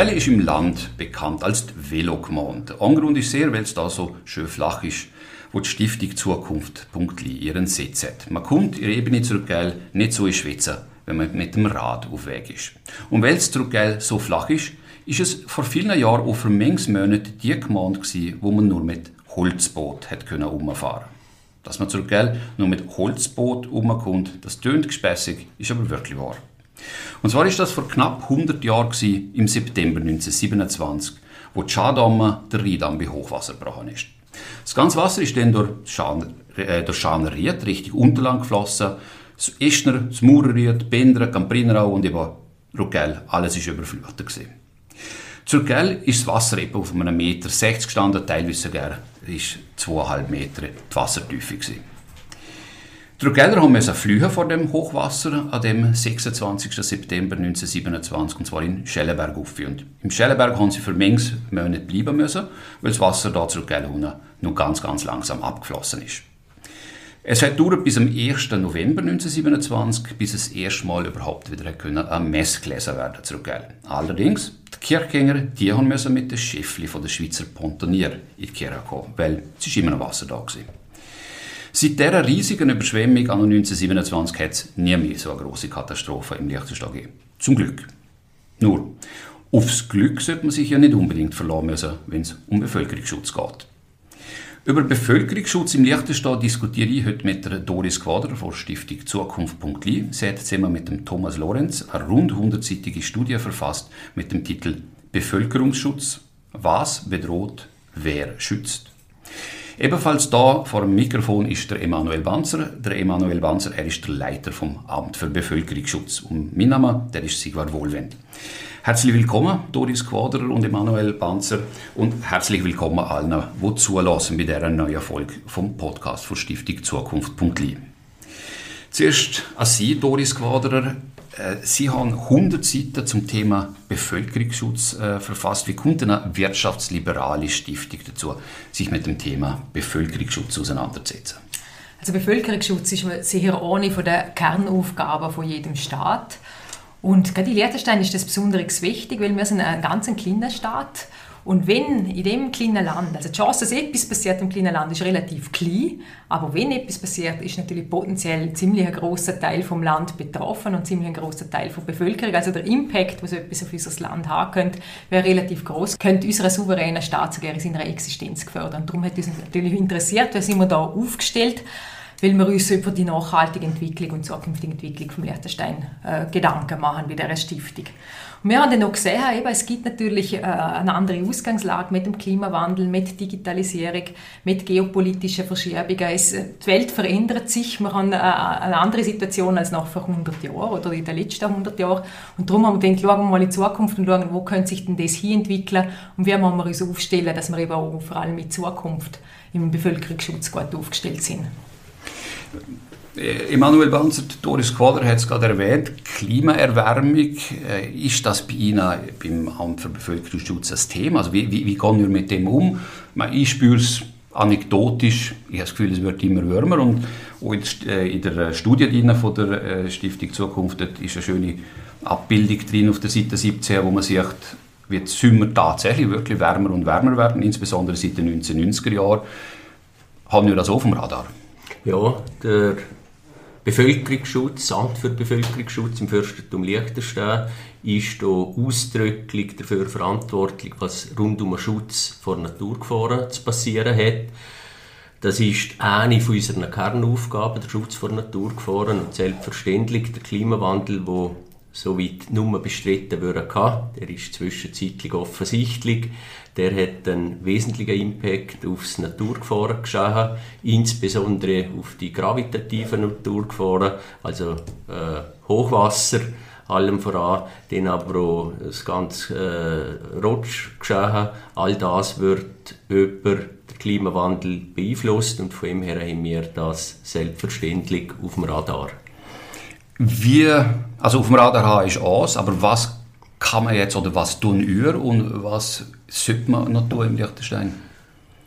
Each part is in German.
Zurgell ist im Land bekannt als Velogemeinde. Der Angrund ist sehr, weil es da so schön flach ist, wo die Stiftung Zukunft.li ihren Sitz hat. Man kommt in Ebene Zurgell nicht so in Schweizer, wenn man mit dem Rad auf Weg ist. Und weil es Zurgell so flach ist, ist es vor vielen Jahren auch für manches Monate die Gemeinde gewesen, wo man nur mit Holzboot hat können umfahren. Dass man Zurgell nur mit Holzboot umkommt, das tönt gespässig, ist aber wirklich wahr. Und zwar ist das vor knapp 100 Jahren im September 1927, wo die Schadammer der Rheindamm bei Hochwasser gebrochen ist. Das ganze Wasser ist dann durch, Schan, äh, richtig unterlang geflossen. Das Eschner, das Maurerried, Bendra, Camprinau und eben Rugell, alles ist überflutet gewesen. Zur Gell ist das Wasser eben auf einem Meter 60 gestanden, teilweise sogar ist 2,5 Meter die Wassertiefe gewesen. Die Rugeller mussten fliehen vor dem Hochwasser an dem 26. September 1927, und zwar in Schellenberg auf. Und Im Schellenberg haben sie für manches Monate bleiben müssen, weil das Wasser da zur Rugeller nur ganz, ganz langsam abgeflossen ist. Es hat gedauert bis am 1. November 1927, bis es erste Mal überhaupt wieder können, ein Mess gelesen werden zurück. Allerdings, die Kirchgänger, die haben müssen mit dem Schiffli von der Schweizer Pontonier in die Kirche kommen, weil es ist immer noch Wasser da war. Seit dieser riesigen Überschwemmung an 1927 hat es nie mehr so eine große Katastrophe im Liechtenstein gegeben. Zum Glück. Nur, aufs Glück sollte man sich ja nicht unbedingt verlassen müssen, wenn es um Bevölkerungsschutz geht. Über Bevölkerungsschutz im Liechtenstein diskutiere ich heute mit der Doris Quader von Stiftung Zukunft.li. Sie hat zusammen mit dem Thomas Lorenz eine rund 100-seitige Studie verfasst mit dem Titel Bevölkerungsschutz. Was bedroht, wer schützt? Ebenfalls da vor dem Mikrofon ist der Emanuel Banzer. Der Emanuel Banzer, er ist der Leiter vom Amt für Bevölkerungsschutz. Und mein Name, der ist Sigvard Wohlwend. Herzlich willkommen, Doris Quaderer und Emanuel Banzer. Und herzlich willkommen allen, die zulassen bei dieser neuen Folge vom Podcast von Stiftung Zukunft.li. Zuerst an Sie, Doris Quaderer. Äh, Sie haben 100 Seiten zum Thema Bevölkerungsschutz äh, verfasst. Wie kommt eine wirtschaftsliberale Stiftung dazu, sich mit dem Thema Bevölkerungsschutz auseinanderzusetzen? Also Bevölkerungsschutz ist sicher eine von der Kernaufgaben von jedem Staat. Und gerade in Liechtenstein ist das besonders wichtig, weil wir sind ein ganz kleiner Staat und wenn in dem kleinen Land, also die Chance, dass etwas passiert im kleinen Land, ist relativ klein, aber wenn etwas passiert, ist natürlich potenziell ziemlich ein großer Teil vom Land betroffen und ziemlich ein großer Teil von der Bevölkerung. Also der Impact, was etwas auf unser Land haben könnte, wäre relativ groß, könnte unsere souveränen Staat sogar in seiner Existenz gefördern. Darum hat uns natürlich interessiert, wie sind wir da aufgestellt weil wir uns über die nachhaltige Entwicklung und zukünftige Entwicklung vom Liechtenstein äh, Gedanken machen bei dieser Stiftung. Und wir haben dann auch gesehen, eben, es gibt natürlich äh, eine andere Ausgangslage mit dem Klimawandel, mit Digitalisierung, mit geopolitischen Verschiebungen. Es, die Welt verändert sich. Wir haben äh, eine andere Situation als noch vor 100 Jahren oder in den letzten 100 Jahren. Und darum haben wir gedacht, schauen wir mal in die Zukunft und schauen, wo könnte sich denn das hin entwickeln und wie müssen wir uns aufstellen, dass wir eben auch vor allem in Zukunft im Bevölkerungsschutz gut aufgestellt sind. Äh, Emanuel Banzer, Doris Quader hat es gerade erwähnt, Klimaerwärmung, äh, ist das bei Ihnen beim Amt für Bevölkerungsschutz ein Thema? Also wie, wie, wie gehen wir mit dem um? Ich spüre es anekdotisch, ich habe das Gefühl, es wird immer wärmer und auch in der äh, Studie von der Stiftung Zukunft ist eine schöne Abbildung drin auf der Seite 17, wo man sieht, wie die Sommer tatsächlich wirklich wärmer und wärmer werden, insbesondere seit den 1990er Jahren. Haben wir das auch auf dem Radar? Ja, der Bevölkerungsschutz, Amt für Bevölkerungsschutz im Fürstentum Liechtenstein ist hier ausdrücklich dafür verantwortlich, was rund um den Schutz vor Naturgefahren zu passieren hat. Das ist eine von unseren Kernaufgaben, der Schutz vor Naturgefahren und selbstverständlich der Klimawandel, der so weit nur bestritten werden kann. Der ist zwischenzeitlich offensichtlich. Der hat einen wesentlichen Impact auf das Naturgefahren geschaffen, insbesondere auf die gravitativen Naturgefahren, also äh, Hochwasser, allem voran, dann aber auch das ganze äh, Rutsch geschaffen. All das wird über den Klimawandel beeinflusst und von dem her haben wir das selbstverständlich auf dem Radar. Wir, also auf dem Radar haben ist alles, aber was kann man jetzt oder was tun wir und was sollte man noch tun im Liechtenstein?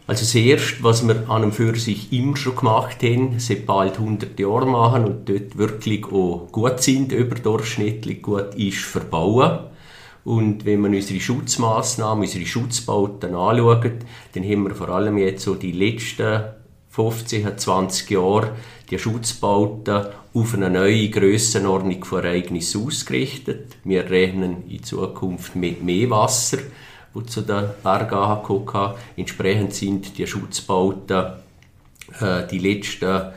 Also das Erste, was wir an und für sich immer schon gemacht haben, seit bald 100 Jahren machen und dort wirklich auch gut sind, überdurchschnittlich gut, ist verbauen. Und wenn man unsere Schutzmaßnahmen, unsere Schutzbauten anschaut, dann haben wir vor allem jetzt so die letzten 15, 20 Jahre die Schutzbauten auf eine neue Grössenordnung von Ereignissen ausgerichtet. Wir rechnen in Zukunft mit mehr Wasser, wo zu den Bergen angeguckt haben. Entsprechend sind die Schutzbauten äh, die letzten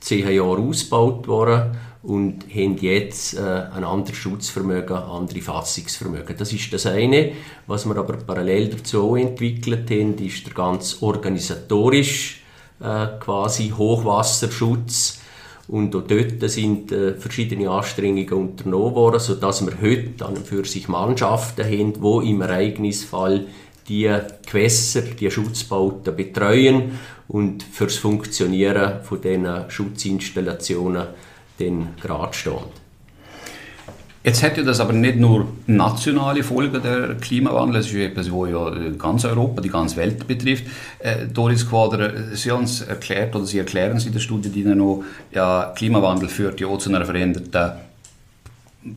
zehn Jahre ausgebaut worden und haben jetzt äh, ein anderes Schutzvermögen, andere Fassungsvermögen. Das ist das eine. Was wir aber parallel dazu entwickelt haben, ist der ganz organisatorisch äh, quasi Hochwasserschutz. Und auch dort sind äh, verschiedene Anstrengungen unternommen worden, sodass wir heute an für sich Mannschaften haben, die im Ereignisfall die Gewässer, die Schutzbauten betreuen und fürs Funktionieren von diesen Schutzinstallationen den gerade stehen. Jetzt hätte das aber nicht nur nationale Folgen der Klimawandel, das ist etwas, das ja ganz Europa, die ganze Welt betrifft. Äh, Doris Quader, Sie haben es erklärt, oder Sie erklären es in der Studie, die noch, ja, Klimawandel führt ja auch zu einer veränderten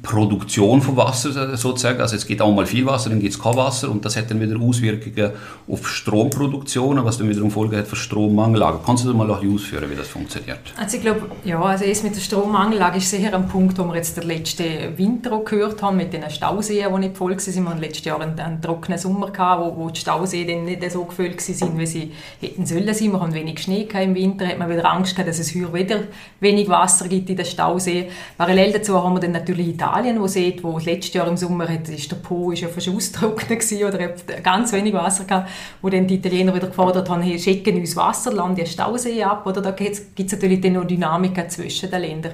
Produktion von Wasser sozusagen. Also es geht auch mal viel Wasser, dann gibt es kein Wasser und das hat dann wieder Auswirkungen auf Stromproduktion, was dann wiederum Folge hat für Strommangellage. Kannst du das mal ausführen, wie das funktioniert? Also ich glaube, ja, also erst mit der Strommangellage ist sicher ein Punkt, wo wir jetzt den letzten Winter gehört haben, mit den Stauseen, die nicht voll waren. Wir hatten letztes Jahr einen, einen trockenen Sommer, gehabt, wo, wo die Stauseen dann nicht so gefüllt waren, wie sie hätten sollen sein. Wir haben wenig Schnee im Winter, hat man wieder Angst gehabt, dass es heuer wieder wenig Wasser gibt in den Stauseen. Parallel dazu haben wir dann natürlich Italien, wo sieht, wo letztes Jahr im Sommer hat, ist der Po ist ja fast austrocknet gewesen, oder hat ganz wenig Wasser gehabt, wo dann die Italiener wieder gefordert haben, hey, schicken uns Wasser, laden die Stausee ab, oder da gibt es natürlich dann noch Dynamiken zwischen den Ländern.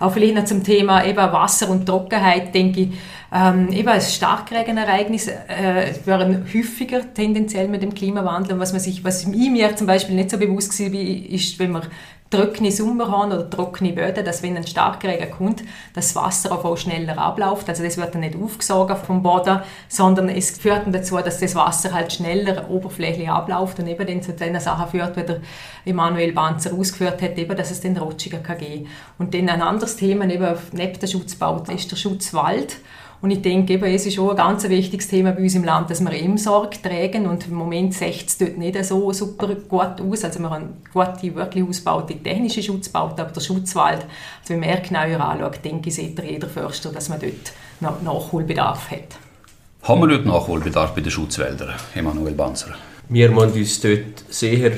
Auch vielleicht noch zum Thema eben Wasser und Trockenheit, denke ich, ähm, eben ein Starkregenereignis äh, wären häufiger tendenziell mit dem Klimawandel. Und was, man sich, was mir zum Beispiel nicht so bewusst war, ist, wenn man trockene Sommer haben oder trockene Böden, dass wenn ein Starkregen kommt, das Wasser auch schneller abläuft. Also das wird dann nicht aufgesogen vom Boden, sondern es führt dann dazu, dass das Wasser halt schneller oberflächlich abläuft und eben dann zu den Sachen führt, wie der Emanuel Banzer ausgeführt hat, eben, dass es den rutschiger kann gehen. Und dann ein anderes Thema neben der Schutzbauten ist der Schutzwald. Und ich denke, eben, es ist auch ein ganz wichtiges Thema bei uns im Land, dass wir eben Sorge tragen. Und im Moment sieht es dort nicht so super gut aus. Also wir haben gute, wirklich ausgebaute technische Schutzbauten, aber der Schutzwald, also wenn man eher genauer anschaut, denke ich, sieht jeder Förster, dass man dort noch Nachholbedarf hat. Haben wir dort Nachholbedarf bei den Schutzwäldern, Emanuel Banzer? Wir müssen uns dort sehr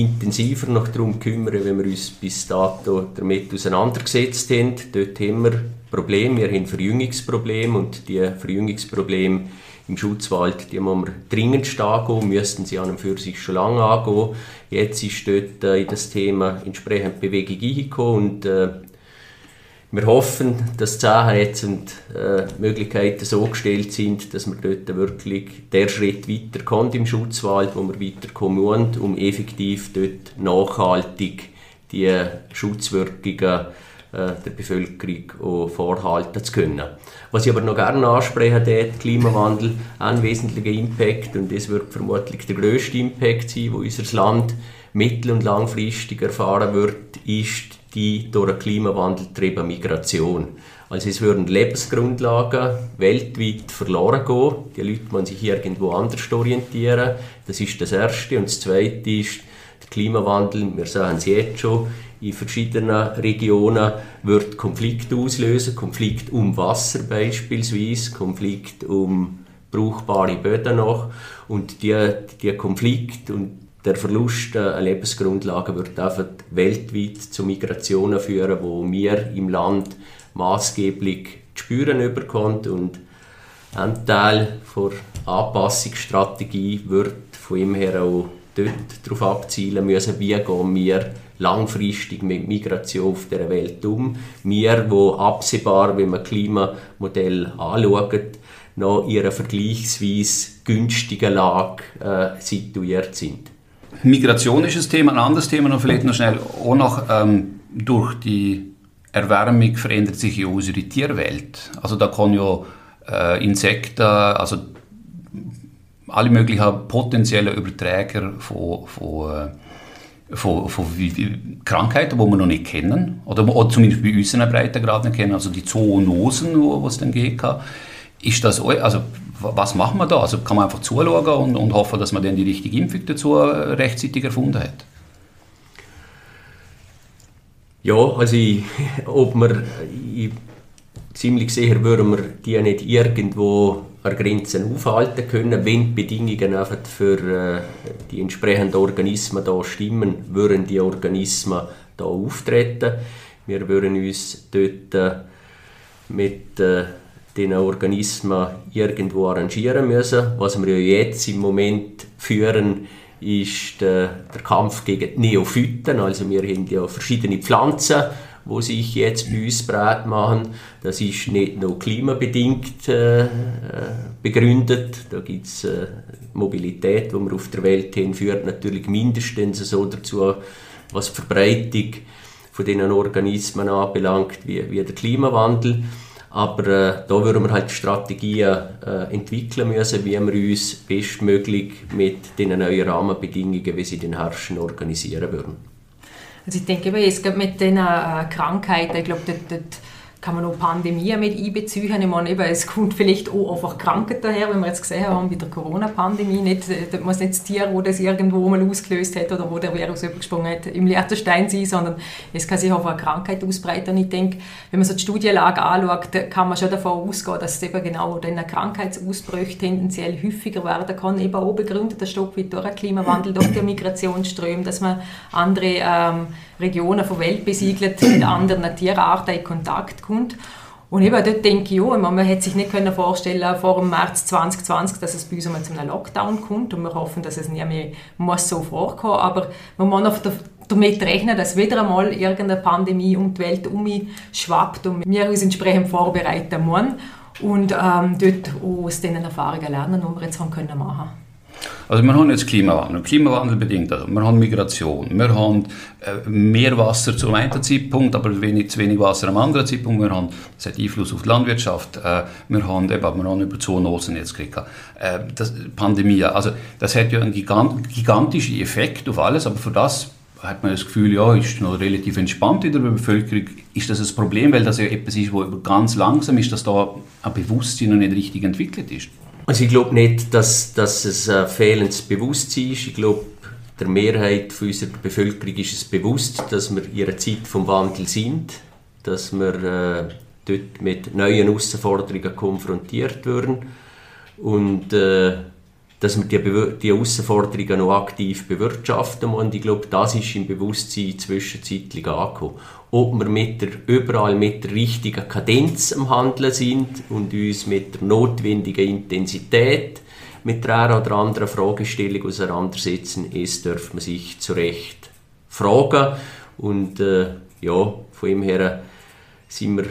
intensiver noch darum kümmern, wenn wir uns bis dato damit auseinandergesetzt haben. Dort haben wir Probleme, wir haben Verjüngungsprobleme und die Verjüngungsprobleme im Schutzwald, die müssen wir dringend angehen, müssten sie an und für sich schon lange angehen. Jetzt ist dort äh, in das Thema entsprechend Bewegung eingekommen und äh, wir hoffen, dass die jetzt und äh, Möglichkeiten so gestellt sind, dass wir dort wirklich der Schritt weiterkommt im Schutzwald, wo wir weiterkommen wollen, um effektiv dort nachhaltig die Schutzwirkungen äh, der Bevölkerung auch vorhalten zu können. Was ich aber noch gerne ansprechen der Klimawandel einen wesentlichen Impact und das wird vermutlich der grösste Impact sein, wo unser Land mittel- und langfristig erfahren wird, ist die durch den Klimawandel getriebene Migration. Also es würden Lebensgrundlagen weltweit verloren gehen. Die Leute müssen sich irgendwo anders orientieren. Das ist das Erste. Und das Zweite ist, der Klimawandel, wir sehen es jetzt schon, in verschiedenen Regionen wird Konflikt auslösen, Konflikt um Wasser beispielsweise, Konflikt um brauchbare Böden noch und die, die Konflikt und der Verlust an Lebensgrundlagen wird einfach weltweit zu Migrationen führen, wo wir im Land maßgeblich zu spüren bekommen und ein Teil der Anpassungsstrategie wird von ihm her auch dort darauf abzielen müssen, wie gehen wir langfristig mit Migration auf der Welt um. Wir, wo absehbar, wenn man Klimamodell anschaut, noch in einer vergleichsweise günstigen Lage äh, situiert sind. Migration ist ein Thema, ein anderes Thema noch vielleicht noch schnell. Auch noch ähm, durch die Erwärmung verändert sich ja unsere Tierwelt. Also da kann ja äh, Insekten, also alle möglichen potenziellen Überträger von, von äh, von, von Krankheiten, die wir noch nicht kennen, oder, zumindest bei uns in der Breitengrad nicht kennen, also die Zoonosen, die es dann gegeben Ist das, also was machen wir da? Also kann man einfach zuschauen und, und hoffen, dass man dann die richtige Impfung dazu rechtzeitig erfunden hat? Ja, also ich, ob wir, ich, ziemlich sicher würden wir die nicht irgendwo an Grenzen aufhalten können. Wenn die Bedingungen einfach für äh, die entsprechenden Organismen da stimmen, würden die Organismen da auftreten. Wir würden uns dort äh, mit äh, den Organismen irgendwo arrangieren müssen. Was wir ja jetzt im Moment führen, ist der, der Kampf gegen die Neophyten. Also wir haben ja verschiedene Pflanzen, die sich jetzt bei uns breit machen. Das ist nicht nur klimabedingt äh, begründet. Da gibt es äh, Mobilität, die wir auf der Welt haben, führt natürlich mindestens so dazu, was die Verbreitung von diesen Organismen anbelangt, wie, wie der Klimawandel. Aber äh, da würden wir halt Strategien äh, entwickeln müssen, wie wir uns bestmöglich mit den neuen Rahmenbedingungen, wie sie den herrschen, organisieren würden. Also ich denke, jetzt mit den äh, Krankheiten, ich glaube, dort, dort kann man noch Pandemien mit einbeziehen. Ich meine, eben, es kommt vielleicht auch einfach Krankheit daher, wie wir jetzt gesehen haben bei der Corona-Pandemie. Nicht, äh, das muss nicht das Tier, das das irgendwo mal ausgelöst hat oder wo der Virus übergesprungen hat, im Liechtenstein sein, sondern es kann sich auch eine Krankheit ausbreiten. Ich denke, wenn man so die Studienlage anschaut, kann man schon davon ausgehen, dass es eben genau dann Krankheitsausbrüche tendenziell häufiger werden kann, eben auch begründet ein Stück durch den Klimawandel, durch die Migrationsströme, dass man andere ähm, Regionen der Welt besiedelt, mit anderen Tierarten in Kontakt kommt. Und eben dort denke ich auch, man hätte sich nicht können vorstellen vor dem März 2020, dass es bei uns einmal zu einem Lockdown kommt. Und wir hoffen, dass es nie mehr muss so vorkommen. Aber man muss damit rechnen, dass wieder einmal irgendeine Pandemie um die Welt schwappt und wir uns entsprechend vorbereiten müssen. Und ähm, dort aus diesen Erfahrungen lernen, die wir jetzt haben können machen also wir haben jetzt Klimawandel, Klimawandel bedingt, also wir haben Migration, wir haben äh, mehr Wasser zum einen Zeitpunkt, aber wenig, zu wenig Wasser am anderen Zeitpunkt, wir haben, das hat Einfluss auf die Landwirtschaft, äh, wir, haben, eben, wir haben über Zoonosen jetzt gekriegt, äh, das, Pandemie, also das hat ja einen gigant, gigantischen Effekt auf alles, aber für das hat man das Gefühl, ja, ist noch relativ entspannt in der Bevölkerung. Ist das ein Problem, weil das ja etwas ist, wo ganz langsam ist, dass da ein Bewusstsein noch nicht richtig entwickelt ist? Also ich glaube nicht, dass, dass es ein fehlendes Bewusstsein ist. Ich glaube, der Mehrheit unserer Bevölkerung ist es bewusst, dass wir in einer Zeit vom Wandel sind, dass wir äh, dort mit neuen Herausforderungen konfrontiert werden und äh, dass wir die, die Herausforderungen noch aktiv bewirtschaften und ich glaube, das ist im Bewusstsein zwischenzeitlich angekommen. Ob wir mit der, überall mit der richtigen Kadenz am Handeln sind und uns mit der notwendigen Intensität mit der einen oder anderen Fragestellung auseinandersetzen, ist, darf man sich zu Recht fragen. Und äh, ja, von dem her sind wir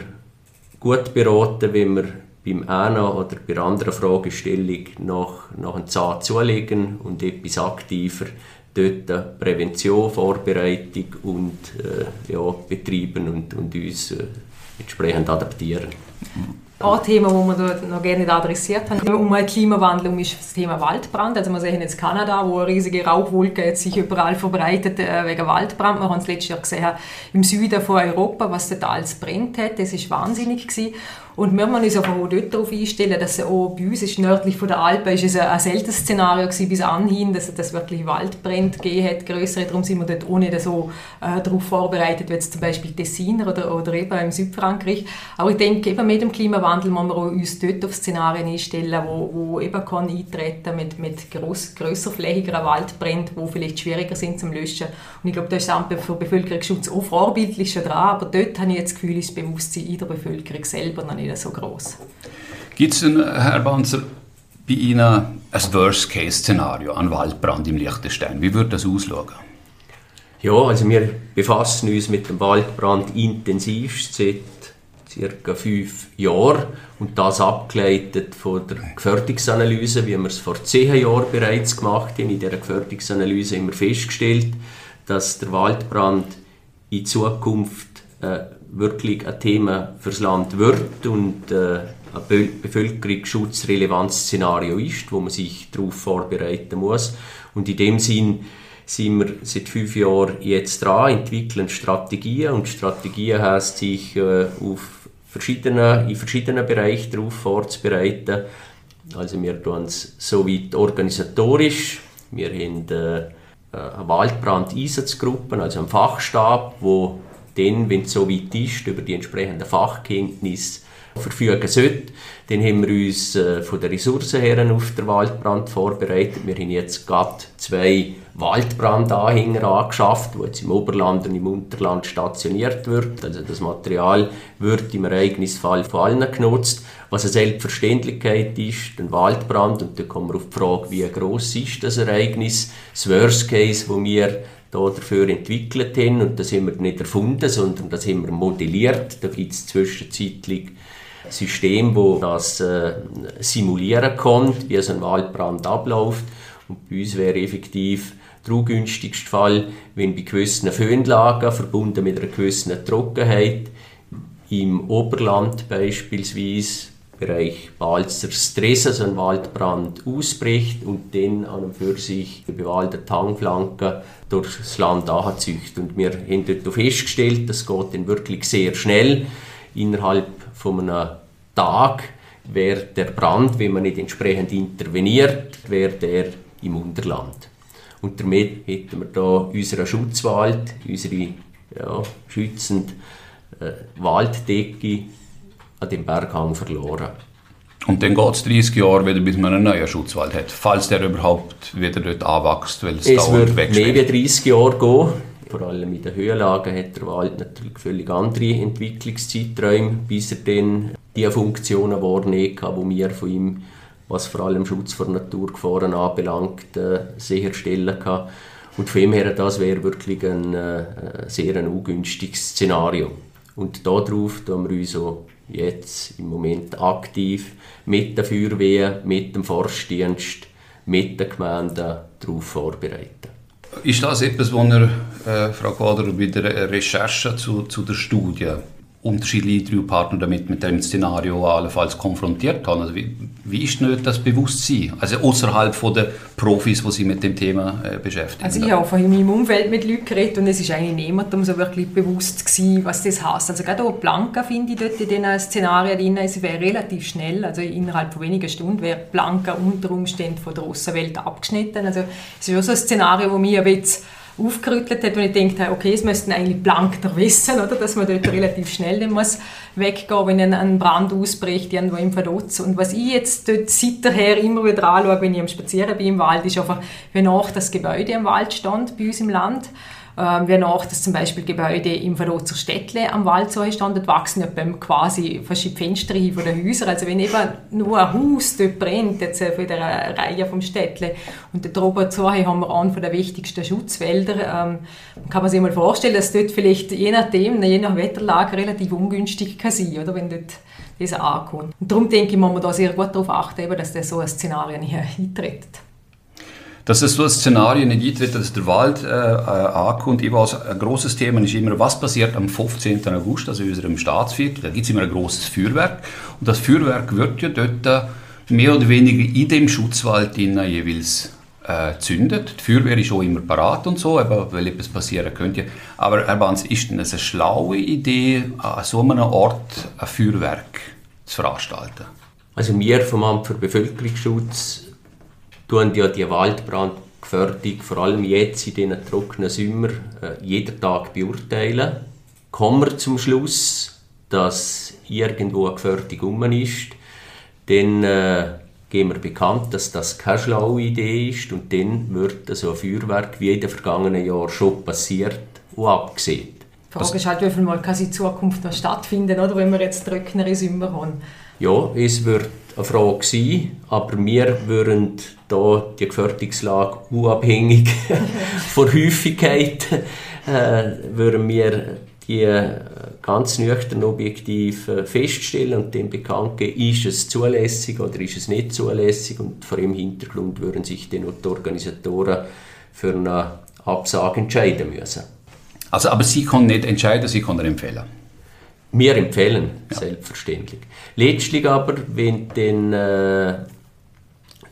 gut beraten, wenn wir beim einen oder bei anderen Fragestellung nach, nach einem Zahn zulegen und etwas aktiver dort Prävention, Vorbereitung und äh, ja, betreiben und, und uns äh, entsprechend adaptieren. Ein Thema, das wir noch gerne adressiert haben, um den Klimawandel, ist das Thema Waldbrand. Also wir sehen jetzt Kanada, wo eine riesige Rauchwolke jetzt sich überall verbreitet äh, wegen Waldbrand. Wir haben es letztes Jahr gesehen im Süden von Europa, was dort alles brennt hat. Das war wahnsinnig. Gewesen. Und wir müssen uns aber auch dort darauf einstellen, dass auch bei uns ist nördlich von der Alpen ist es ein, seltenes Szenario gewesen, bis anhin, dass es wirklich Waldbrände gegeben hat, größere. Darum sind wir dort auch nicht so äh, darauf vorbereitet, wie jetzt zum Beispiel Tessiner oder, oder eben im Südfrankreich. Aber ich denke, eben mit dem Klimawandel müssen wir uns dort auf Szenarien einstellen, wo, wo eben kann eintreten mit, mit gross, grösserflächigeren Waldbränden, die vielleicht schwieriger sind zum Löschen. Und ich glaube, da ist das für Bevölkerungsschutz auch vorbildlich schon dran, aber dort habe ich jetzt das Gefühl, ist das Bewusstsein in der Bevölkerung selber noch nicht nicht so groß. Gibt es denn, Herr Banzer, bei Ihnen ein Worst-Case-Szenario an Waldbrand im Liechtenstein? Wie würde das aussehen? Ja, also wir befassen uns mit dem Waldbrand intensiv seit circa fünf Jahren und das abgeleitet von der Gefährdungsanalyse, wie wir es vor zehn Jahren bereits gemacht haben. In dieser Gefährdungsanalyse haben wir festgestellt, dass der Waldbrand in Zukunft äh, wirklich ein Thema fürs Land wird und äh, ein bevölkerungsschutzrelevantes Szenario ist, wo man sich darauf vorbereiten muss. Und in dem Sinn sind wir seit fünf Jahren jetzt dran, entwickeln Strategien und Strategien heißt sich äh, auf verschiedenen, in verschiedenen Bereichen darauf vorzubereiten. Also wir tun es soweit organisatorisch. Wir haben äh, eine Waldbrandeinsatzgruppe, also einen Fachstab, wo dann, wenn es soweit ist, über die entsprechenden Fachkenntnisse verfügen sollte. Dann haben wir uns äh, von den Ressourcen her auf den Waldbrand vorbereitet. Wir haben jetzt gerade zwei Waldbrandanhänger angeschafft, die jetzt im Oberland und im Unterland stationiert wird. Also das Material wird im Ereignisfall von allen genutzt. Was eine Selbstverständlichkeit ist, ein Waldbrand, und da kommen wir auf die Frage, wie groß ist das Ereignis, das Worst Case, wo wir da dafür entwickelt haben, und das haben wir nicht erfunden, sondern das haben wir modelliert. Da gibt es zwischenzeitlich System, wo das äh, simulieren kann, wie so ein Waldbrand abläuft. Und bei uns wäre effektiv der ungünstigste Fall, wenn bei gewissen Föhnlagen, verbunden mit einer gewissen Trockenheit, im Oberland beispielsweise, Bereich Balzer Stress, also ein Waldbrand ausbricht und dann an und für sich die bewaldete Hangflanke durchs Land anzücht. Und wir haben dort festgestellt, das geht dann wirklich sehr schnell. Innerhalb von einem Tag wäre der Brand, wenn man nicht entsprechend interveniert, wäre der im Unterland. Und damit hätten wir da unseren Schutzwald, unsere ja, schützende äh, Walddecke an dem Berghang verloren. Und dann geht es 30 Jahre wieder, bis man einen neuen Schutzwald hat, falls der überhaupt wieder dort anwächst, weil es, es dauernd wird mehr wie 30 Jahre gehen. Vor allem in den Höhenlagen hat der Wald natürlich völlig andere Entwicklungszeiträume, bis er dann die Funktionen wahrnehmen kann, die wir von ihm, was vor allem Schutz vor Naturgefahren anbelangt, äh, sicherstellen kann. Und von ihm her, das wäre wirklich ein äh, sehr ein ungünstiges Szenario. Und darauf tun wir uns so jetzt im Moment aktiv mit der Feuerwehr, mit dem Forstdienst, mit den Gemeinden darauf vorbereiten. Ist das etwas, was ihr, äh, Frau Quader, bei der Recherche zu, zu der Studie unterschiedliche Interviewpartner damit mit dem Szenario allenfalls konfrontiert haben? Also wie, wie ist nicht das Bewusstsein? Also außerhalb von der Profis, die sich mit dem Thema äh, beschäftigen. Also ich habe in meinem Umfeld mit Leuten geredet und es ist eigentlich niemandem so wirklich bewusst gewesen, was das heißt. Also gerade auch Blanca finde ich dort in diesen Szenarien drin, es wäre relativ schnell, also innerhalb von wenigen Stunden wäre Blanca unter Umständen von der großen Welt abgeschnitten. Also es ist auch so ein Szenario, wo mir jetzt aufgerüttelt hat und ich denke, okay, es müssten eigentlich Blankter wissen, oder, dass man dort relativ schnell muss weggehen, wenn ein Brand ausbricht, irgendwo im Verdutz. Und was ich jetzt dort seither immer wieder anschaue, wenn ich am Spazieren bin im Wald, ist einfach, wie nach das Gebäude im Wald stand bei uns im Land ähm, wie nach, dass zum Beispiel Gebäude im Verrozer Städtle am Waldsee standen, wachsen ja beim quasi die Fenster hin von den Häusern. Also wenn eben nur ein Haus dort brennt, jetzt äh, von der Reihe vom Städtle, und dort oben zu haben wir einen von der wichtigsten Schutzwälder, ähm, kann man sich mal vorstellen, dass dort vielleicht je nachdem, je nach Wetterlage relativ ungünstig kann sein, oder, wenn dort das ankommt. Und darum denke ich, muss man da sehr gut darauf achten, dass das so ein Szenario nicht eintritt dass es so ein Szenario nicht eintritt, dass der Wald äh, äh ankommt. Weiß, ein großes Thema ist immer, was passiert am 15. August, also in unserem Staatsviertel. Da gibt es immer ein großes Feuerwerk. Und das Feuerwerk wird ja dort mehr oder weniger in dem Schutzwald jeweils äh, zündet. Die Feuerwehr ist auch immer parat und so, aber weil etwas passieren könnte. Aber Herr Banz, ist denn es eine schlaue Idee, an so einem Ort ein Feuerwerk zu veranstalten? Also wir vom Amt für Bevölkerungsschutz tun ja die Waldbrandgefährdung vor allem jetzt in diesen trockenen Sommer äh, jeden Tag beurteilen. Kommen wir zum Schluss, dass irgendwo eine Gefährdung um ist, dann äh, geben wir bekannt, dass das keine schlaue Idee ist und dann wird so ein Feuerwerk wie in den vergangenen Jahren schon passiert und abgesehen. Die Frage ist halt, wie viel Mal kann in Zukunft noch stattfinden, oder, wenn wir jetzt trockenere Sommer haben. Ja, es wird eine Frage sein, aber wir würden da die Gefährdungslage unabhängig von Häufigkeit äh, würden wir die ganz nüchtern objektiv feststellen und dem bekannt geben, ist es zulässig oder ist es nicht zulässig und vor dem Hintergrund würden sich dann die Organisatoren für eine Absage entscheiden müssen. Also, aber Sie können nicht entscheiden, Sie können empfehlen. Wir empfehlen, ja. selbstverständlich. Letztlich aber, wenn dann äh,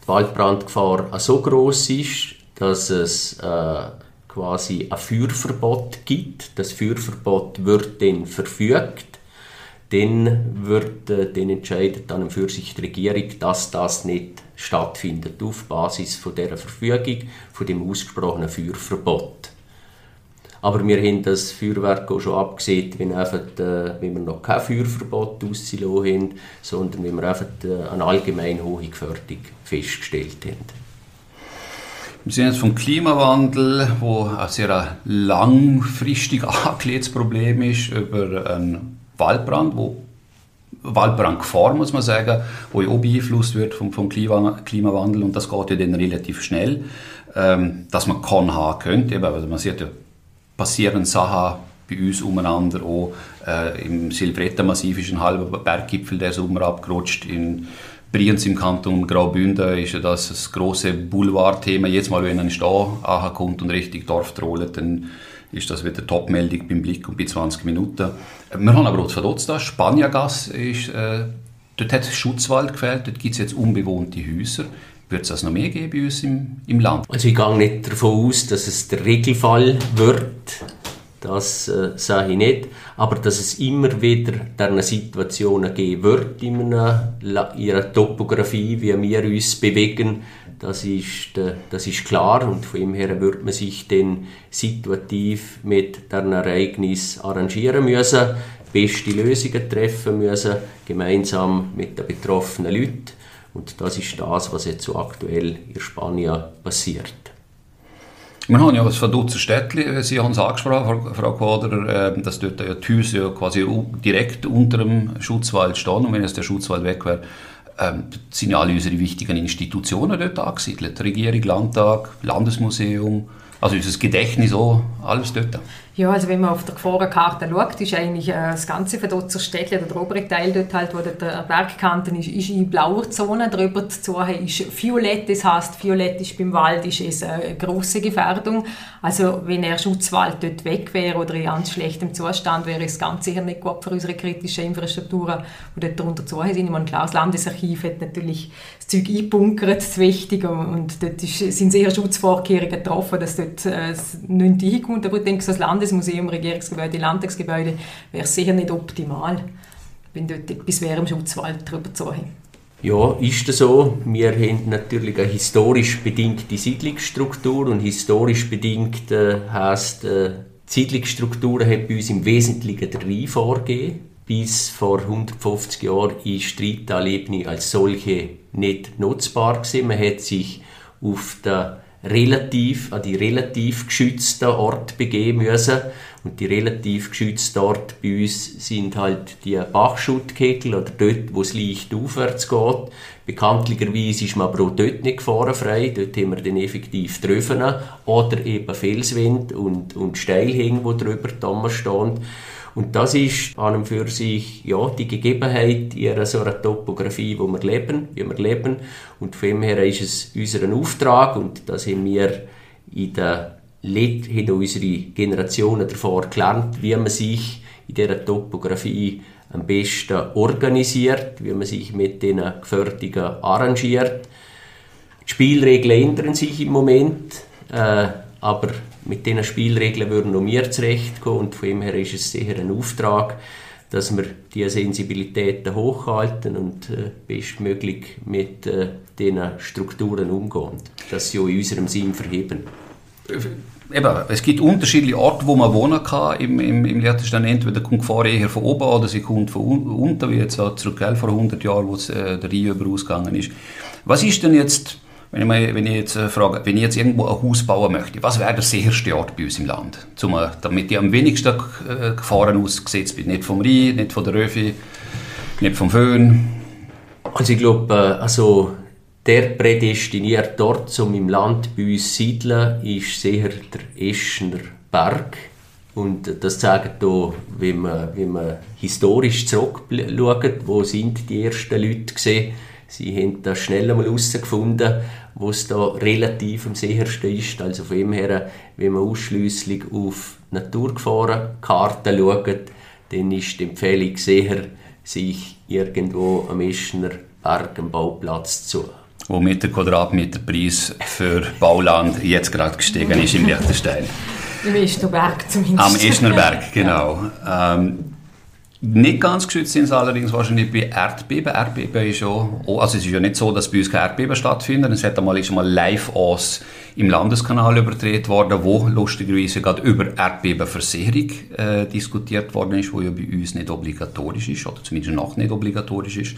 die Waldbrandgefahr so groß ist, dass es äh, quasi ein Feuerverbot gibt, das Feuerverbot wird dann verfügt, dann wird, äh, dann entscheidet dann für sich die Regierung, dass das nicht stattfindet auf Basis von der Verfügung, von dem ausgesprochenen Feuerverbot. Aber wir haben das Feuerwerk auch schon abgesehen, wenn, einfach, äh, wenn wir noch kein Feuerverbot ausgelassen haben, sondern wenn wir einfach äh, eine allgemein hohe Gefährdung festgestellt haben. Wir sind jetzt vom Klimawandel, wo ein sehr langfristig angelegtes Problem ist, über einen Waldbrand, wo Waldbrandgefahr, muss man sagen, wo auch beeinflusst wird vom, vom Klimawandel und das geht ja dann relativ schnell, ähm, dass man kann haben könnte. Eben, also man sieht ja, passieren Sachen bei uns umeinander auch. Äh, Im Silvretta-Massiv ist ein halber Berggipfel der Sommer abgerutscht. In Brienz im Kanton Graubünden ist ja das das große Boulevardthema. Jetzt mal, wenn ein Stau kommt und richtig Dorf trollt, dann ist das wieder Topmeldung beim Blick und bei 20 Minuten. Wir haben aber auch das da, Spaniergas ist, äh, dort hat Schutzwald gefällt, dort gibt es jetzt unbewohnte Häuser. Wird es das noch mehr geben bei uns im, im Land? Also ich gehe nicht davon aus, dass es der Regelfall wird. Das äh, sage ich nicht. Aber dass es immer wieder diese Situationen geben wird in einer, ihrer Topografie, wie wir uns bewegen, das ist, äh, das ist klar. Und von dem her wird man sich dann situativ mit diesem Ereignis arrangieren müssen, beste Lösungen treffen müssen, gemeinsam mit den betroffenen Leuten. Und das ist das, was jetzt so aktuell in Spanien passiert. Wir haben ja ein Dutzend Städte, Sie haben es angesprochen, Frau Quader, äh, dass dort die Häuser ja quasi direkt unter dem Schutzwald stehen und wenn jetzt der Schutzwald weg wäre, ähm, sind ja alle unsere wichtigen Institutionen dort angesiedelt. Regierung, Landtag, Landesmuseum, also unser Gedächtnis auch, alles dort. Ja, also wenn man auf der Gefahrenkarte schaut, ist eigentlich äh, das ganze Verdotzer Städtchen, der obere Teil dort halt, wo der Bergkanten ist, ist in blauer Zone, drüber zu ist violett, das heißt, violett ist beim Wald ist es eine große Gefährdung. Also wenn der Schutzwald dort weg wäre oder in ganz schlechtem Zustand, wäre es ganz sicher nicht gut für unsere kritischen Infrastrukturen, die dort drunter zu sind. Ich meine, klar, das Landesarchiv hat natürlich das Zeug einbunkert, das Wichtige, und dort ist, sind sehr Schutzvorkehrungen getroffen, dass dort äh, nicht hinkommt, aber ich denke, das Landes Landesmuseum, Regierungsgebäude, Landtagsgebäude, wäre sicher nicht optimal, wenn dort etwas wäre im Schutzwald drüber haben. Ja, ist das so. Wir haben natürlich eine historisch bedingte Siedlungsstruktur und historisch bedingt äh, heisst, äh, die Siedlungsstruktur hat bei uns im Wesentlichen drei vorgegeben. Bis vor 150 Jahren ist die Rheintalebene als solche nicht nutzbar gewesen. Man hat sich auf der relativ an die relativ geschützten Ort begeben müssen. Und die relativ geschützten Orte bei uns sind halt die Bachschuttkegel oder dort, wo es leicht aufwärts geht. Bekanntlicherweise ist man aber auch dort nicht gefahrenfrei. Dort haben wir dann effektiv Trüffen oder eben Felswind und, und Steilhänge, die drüber stehen. Und das ist an und für sich ja, die Gegebenheit in so einer Topografie, wo wir leben, wie wir leben. Und von dem her ist es unser Auftrag und das haben wir in der haben unsere Generationen davor gelernt, wie man sich in dieser Topografie am besten organisiert, wie man sich mit den Gefährdungen arrangiert. Die Spielregeln ändern sich im Moment, äh, aber mit diesen Spielregeln würden noch wir zurechtkommen und von dem her ist es sicher ein Auftrag, dass wir diese Sensibilitäten hochhalten und äh, bestmöglich mit äh, diesen Strukturen umgehen, dass sie auch in unserem Sinn verheben. Eben, es gibt unterschiedliche Orte, wo man wohnen kann im, im, im Liechtenstein. Entweder kommt die Gefahr eher von oben oder sie kommt von unten, wie jetzt zurück vor 100 Jahren, wo äh, der Rhein über ausgegangen ist. Was ist denn jetzt wenn ich, mal, wenn ich jetzt äh, frage, wenn ich jetzt irgendwo ein Haus bauen möchte, was wäre der sicherste Ort bei uns im Land? Zum, damit ich am wenigsten äh, Gefahren ausgesetzt bin. Nicht vom Rhein, nicht von der Röfi, nicht vom Föhn. Also ich glaube, äh, also der prädestiniert dort, um im Land bei uns zu siedeln, ist sicher der Eschner Berg. Und das zeigt hier, wenn man, wenn man historisch zurückschaut, wo sind die ersten Leute gesehen Sie haben das schnell einmal herausgefunden, wo es da relativ am sichersten ist. Also von dem her, wenn man ausschließlich auf Naturgefahrenkarten schaut, dann ist die Empfehlung sicher, sich irgendwo am Eschner Berg am Bauplatz zu Womit der Quadratmeterpreis für Bauland jetzt gerade gestiegen ist im Liechtenstein. Im Eschnerberg zumindest. Am Eschnerberg, genau. Ähm, Nicht ganz geschützt sind sie allerdings wahrscheinlich bei Erdbeben. Erdbeben ist ja, also es ist ja nicht so, dass bei uns kein Erdbeben stattfindet. Es hat einmal, ist einmal live aus im Landeskanal übertragen worden, wo lustigerweise gerade über Erdbebenversicherung äh, diskutiert worden ist, wo ja bei uns nicht obligatorisch ist, oder zumindest noch nicht obligatorisch ist.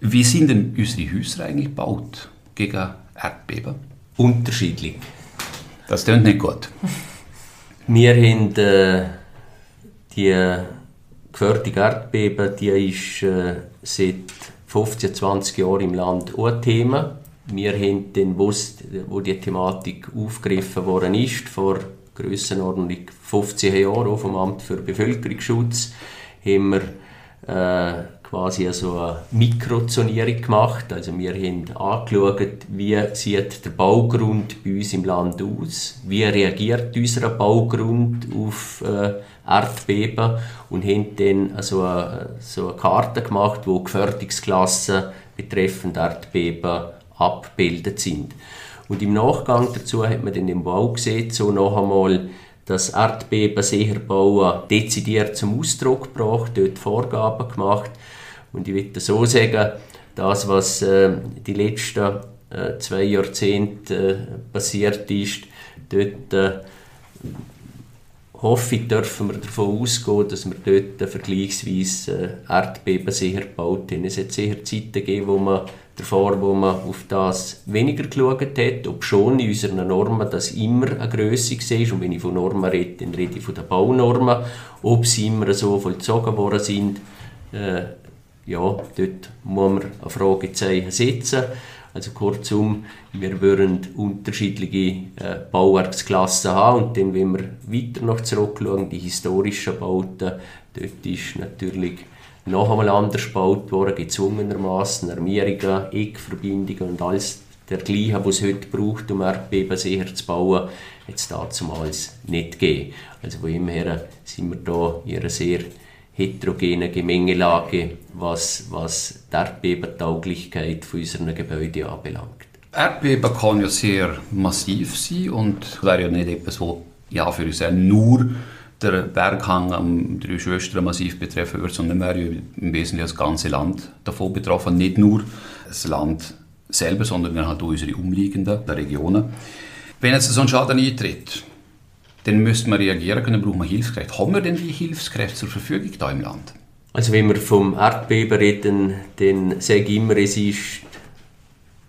Wie sind denn unsere Häuser eigentlich gebaut gegen Erdbeben? Unterschiedlich. Das klingt nicht gut. Wir haben äh, die gefährliche Erdbeben, die ist äh, seit 15, 20 Jahren im Land auch ein Thema. Wir haben dann gewusst, wo die Thematik aufgegriffen worden ist, vor Grössenordnung 15 Jahren vom Amt für Bevölkerungsschutz, haben wir äh, quasi also eine Mikrozonierung gemacht. Also wir haben angeschaut, wie sieht der Baugrund bei uns im Land aus, wie reagiert unser Baugrund auf äh, Erdbeben und haben dann also eine, so eine Karte gemacht, wo Gefährdungsklassen betreffend Erdbeben abgebildet sind. Und im Nachgang dazu hat man dann im Baugesetz noch einmal das Erdbeben sicher bauen dezidiert zum Ausdruck gebracht, dort Vorgaben gemacht und ich würde so sagen, das, was äh, die letzten äh, zwei Jahrzehnte äh, passiert ist, dort äh, hoffe ich, dürfen wir davon ausgehen, dass wir dort vergleichsweise äh, Erdbeben sicher gebaut haben. Es hat sicher Zeiten gegeben, wo man davor, wo man auf das weniger geschaut hat, ob schon in unseren Normen das immer eine Größe war. Und wenn ich von Normen rede, dann rede ich von den Baunormen. Ob sie immer so vollzogen worden sind, äh, ja, dort muss man ein Fragezeichen setzen. Also kurzum, wir würden unterschiedliche äh, Bauwerksklassen haben und dann, wenn wir weiter noch zurückschauen, die historischen Bauten, dort ist natürlich noch einmal anders gebaut worden, gezwungenermaßen Armierungen, Eckverbindungen und alles dergleichen, was es heute braucht, um Erdbeben sicher zu bauen, hat es damals nicht gegeben. Also von dem her sind wir da in einer sehr heterogene Gemengelage, was, was die Erdbebentauglichkeit unserer Gebäude anbelangt. Erdbeben kann ja sehr massiv sein und wäre ja nicht etwas, was ja, für uns nur der Berghang am Drei Schwestern massiv betreffen würde, sondern wäre ja im Wesentlichen das ganze Land davon betroffen. Nicht nur das Land selber, sondern halt auch unsere umliegenden Regionen. Wenn jetzt so ein Schaden eintritt, dann müsste man reagieren können, braucht man Hilfskräfte. Haben wir denn die Hilfskräfte zur Verfügung da im Land? Also wenn wir vom Erdbeben reden, dann sage ich immer, es ist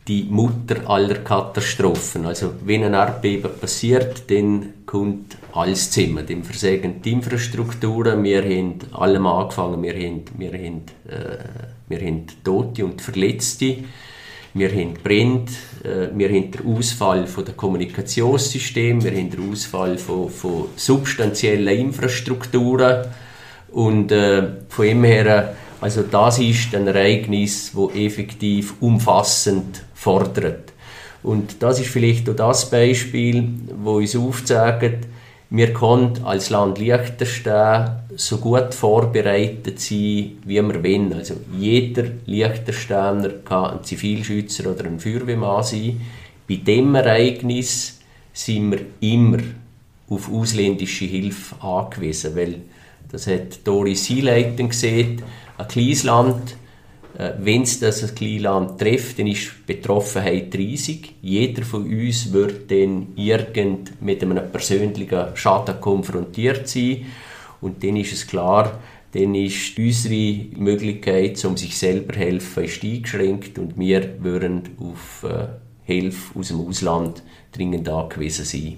die Mutter aller Katastrophen. Also wenn ein Erdbeben passiert, dann kommt alles zusammen. Dann versagen die Infrastrukturen. Wir haben allem angefangen, wir haben, wir haben, äh, wir haben Tote und Verletzte. Wir haben Brand, äh, wir haben den Ausfall von der Kommunikationssystem, wir haben den Ausfall von, von substanziellen Infrastrukturen und äh, von dem her, also das ist ein Ereignis, das effektiv umfassend fordert. Und das ist vielleicht auch das Beispiel, wo uns aufzeigt, wir können als Land Liechtenstein so gut vorbereitet sein, wie wir wollen. Also jeder Liechtensteiner kann ein Zivilschützer oder ein Feuerwehrmann sein. Bei diesem Ereignis sind wir immer auf ausländische Hilfe angewiesen, weil das hat Doris einleitend gesehen, ein kleines Land äh, wenn es das ein kleines Land trifft, dann ist die Betroffenheit riesig. Jeder von uns wird dann irgend mit einem persönlichen Schaden konfrontiert sein. Und dann ist es klar, dann ist unsere Möglichkeit, um sich selber zu helfen, ist eingeschränkt und wir würden auf äh, Hilfe aus dem Ausland dringend angewiesen sein.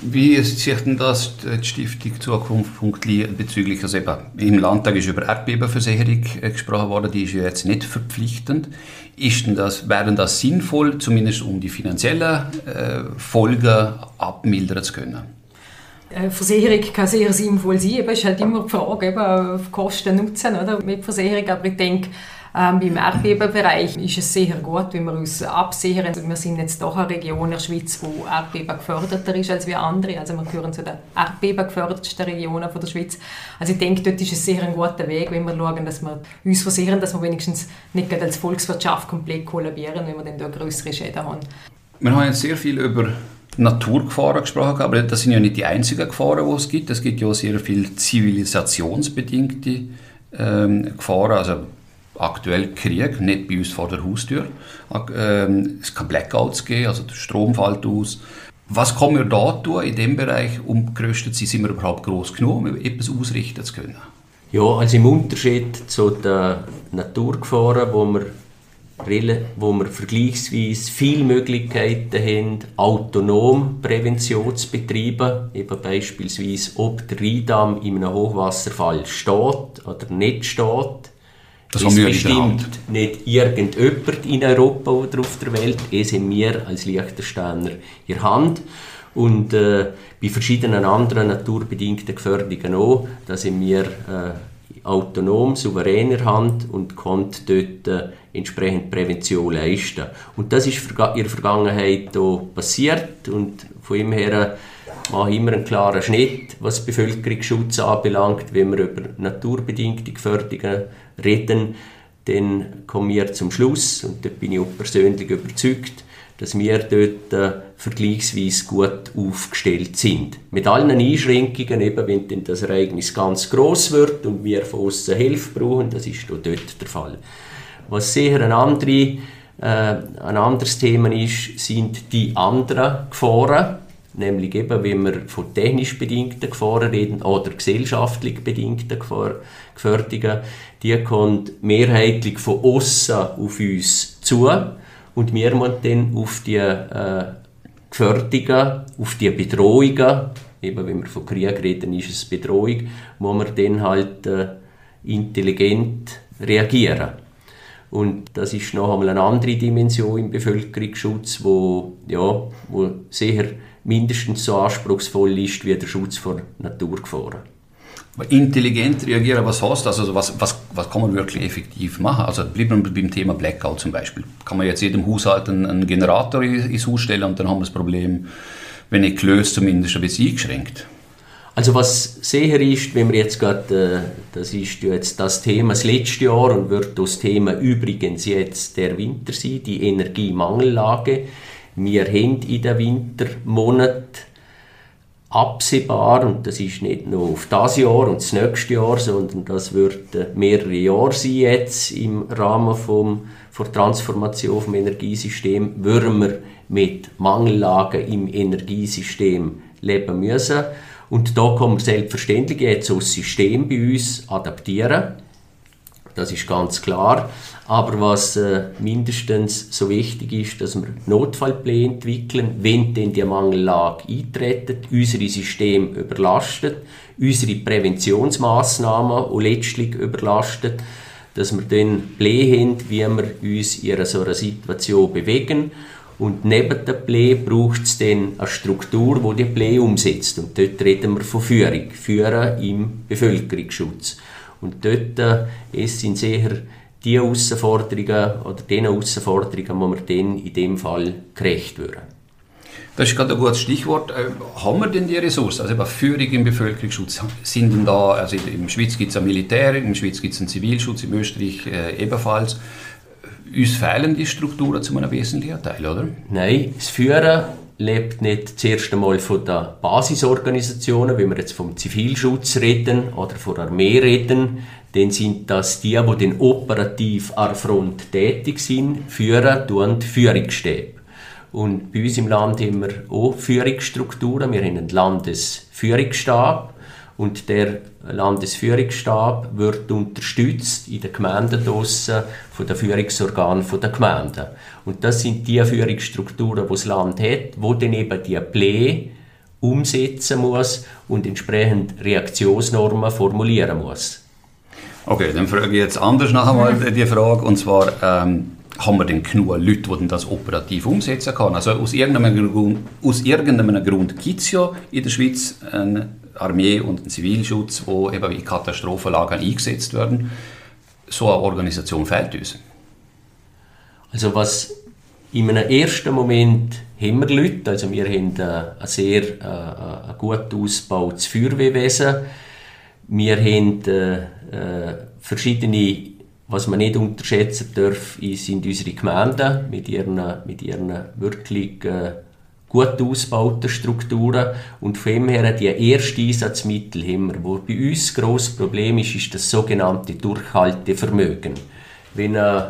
Wie sieht denn das die Stiftung Zukunft.li bezüglich, also eben, im Landtag ist über Erdbebenversicherung äh, gesprochen worden, die ist ja jetzt nicht verpflichtend. Ist denn das, wäre das sinnvoll, zumindest um die finanziellen äh, Folgen abmildern zu können? Eine Versicherung kann sehr sinnvoll sein, aber es ist halt immer die Frage, eben, Kosten-Nutzen mit Versicherung, aber ich denke, ähm, Im Erdbebenbereich ist es sehr gut, wenn wir uns absichern. Wir sind jetzt doch eine Region der Schweiz, wo Erdbeben geförderter ist als wir andere. Also wir gehören zu den Erdbeben gefördertsten Regionen von der Schweiz. Also ich denke, dort ist es sehr ein guter Weg, wenn wir schauen, dass wir uns versichern, dass wir wenigstens nicht als Volkswirtschaft komplett kollabieren, wenn wir dann da größere Schäden haben. Wir haben jetzt sehr viel über Naturgefahren gesprochen, aber das sind ja nicht die einzigen Gefahren, die es gibt. Es gibt ja sehr viele zivilisationsbedingte ähm, Gefahren, also aktuell Krieg, nicht bei uns vor der Haustür. Ähm, es kann Blackouts geben, also der Strom fällt aus. Was kann wir da tun in dem Bereich, um gerüstet zu sein? Sind wir überhaupt groß genug, um etwas ausrichten zu können? Ja, also im Unterschied zu den Naturgefahren, wo wir wo wir vergleichsweise viele Möglichkeiten haben, autonom Prävention zu betreiben. Eben beispielsweise, ob der Rheindamm in einem Hochwasserfall steht oder nicht steht. Das es bestimmt nicht irgendjemand in Europa oder auf der Welt. Es haben wir als Liechtensteiner in der Hand. Und äh, bei verschiedenen anderen naturbedingten Gefährdungen auch. Da sind wir äh, autonom, souverän in der Hand und können dort äh, entsprechend Prävention leisten. Und das ist in der Vergangenheit auch passiert und von ihm her mache ich immer einen klaren Schnitt, was Bevölkerungsschutz anbelangt. Wenn wir über naturbedingte Gefährdungen reden, dann kommen wir zum Schluss, und da bin ich auch persönlich überzeugt, dass wir dort äh, vergleichsweise gut aufgestellt sind. Mit allen Einschränkungen, eben wenn denn das Ereignis ganz groß wird und wir von außen Hilfe brauchen, das ist dort der Fall. Was sicher ein, andere, äh, ein anderes Thema ist, sind die anderen Gefahren. Nämlich eben, wenn wir von technisch bedingten Gefahren reden oder gesellschaftlich bedingten Gefährdungen, die kommen mehrheitlich von außen auf uns zu und wir müssen dann auf die äh, Gefährdungen, auf die Bedrohungen, eben wenn wir von Krieg reden, ist es Bedrohung, wo wir dann halt äh, intelligent reagieren. Und das ist noch einmal eine andere Dimension im Bevölkerungsschutz, wo, ja, wo sehr mindestens so anspruchsvoll ist wie der Schutz vor Naturgefahren. Intelligent reagieren, was heißt das? Also was, was, was kann man wirklich effektiv machen? Also bleiben wir beim Thema Blackout zum Beispiel. Kann man jetzt jedem Haushalt einen, einen Generator ins Haus stellen und dann haben wir das Problem, wenn nicht gelöst, zumindest ein bisschen eingeschränkt. Also was sicher ist, wenn wir jetzt gerade, äh, das ist jetzt das Thema das letzte Jahr und wird das Thema übrigens jetzt der Winter sein, die Energiemangellage. Wir haben in den Wintermonaten absehbar, und das ist nicht nur auf das Jahr und das nächste Jahr, sondern das wird äh, mehrere Jahre sein jetzt im Rahmen vom, der Transformation vom Energiesystem, würden wir mit Mangellagen im Energiesystem leben müssen. Und da kann man selbstverständlich jetzt ein System bei uns adaptieren. Das ist ganz klar. Aber was äh, mindestens so wichtig ist, dass wir Notfallpläne entwickeln, wenn denn die Mangellage eintritt, unsere Systeme überlastet, unsere Präventionsmaßnahmen auch letztlich überlastet, dass wir dann Pläne haben, wie wir uns in so einer Situation bewegen und neben der Play braucht es dann eine Struktur, die die Play umsetzt. Und dort reden wir von Führung. Führen im Bevölkerungsschutz. Und dort äh, sind sicher die Herausforderungen oder den Herausforderungen, wo wir dann in dem Fall gerecht würden. Das ist gerade ein gutes Stichwort. Äh, haben wir denn die Ressourcen? Also Führung im Bevölkerungsschutz. Sind denn da, also in der Schweiz gibt es ein Militär, in der Schweiz gibt es einen Zivilschutz, in Österreich äh, ebenfalls uns fehlen die Strukturen zu einem wesentlichen Teil, oder? Nein, das Führen lebt nicht zuerst einmal von den Basisorganisationen, wenn wir jetzt vom Zivilschutz reden oder von der Armee reden, dann sind das die, die den operativ an der Front tätig sind, führen tun Führungsstäbe. Und bei uns im Land haben wir auch Führungsstrukturen. Wir haben einen Landesführungsstab, und der Landesführungsstab wird unterstützt in den Gemeinden draussen von den Führungsorganen der Gemeinden. Und das sind die Führungsstrukturen, die das Land hat, wo dann eben die Pläne umsetzen muss und entsprechend Reaktionsnormen formulieren muss. Okay, dann frage ich jetzt anders noch einmal die Frage, und zwar, ähm, haben wir denn genug Leute, die das operativ umsetzen können? Also aus irgendeinem Grund, aus irgendeinem Grund gibt es ja in der Schweiz eine Armee und einen Zivilschutz, wo eben in Katastrophenlagen eingesetzt werden. So eine Organisation fehlt uns. Also was in einem ersten Moment haben wir Leute, also wir haben ein sehr äh, ein gut ausgebautes Feuerwehrwesen. Wir haben äh, äh, verschiedene was man nicht unterschätzen darf, sind unsere Gemeinden mit ihren, mit ihren wirklich äh, gut ausgebauten Strukturen und von dem her die ersten Einsatzmittel haben wir. Wo bei uns das grosse Problem ist, ist das sogenannte Durchhaltevermögen. Wenn ein,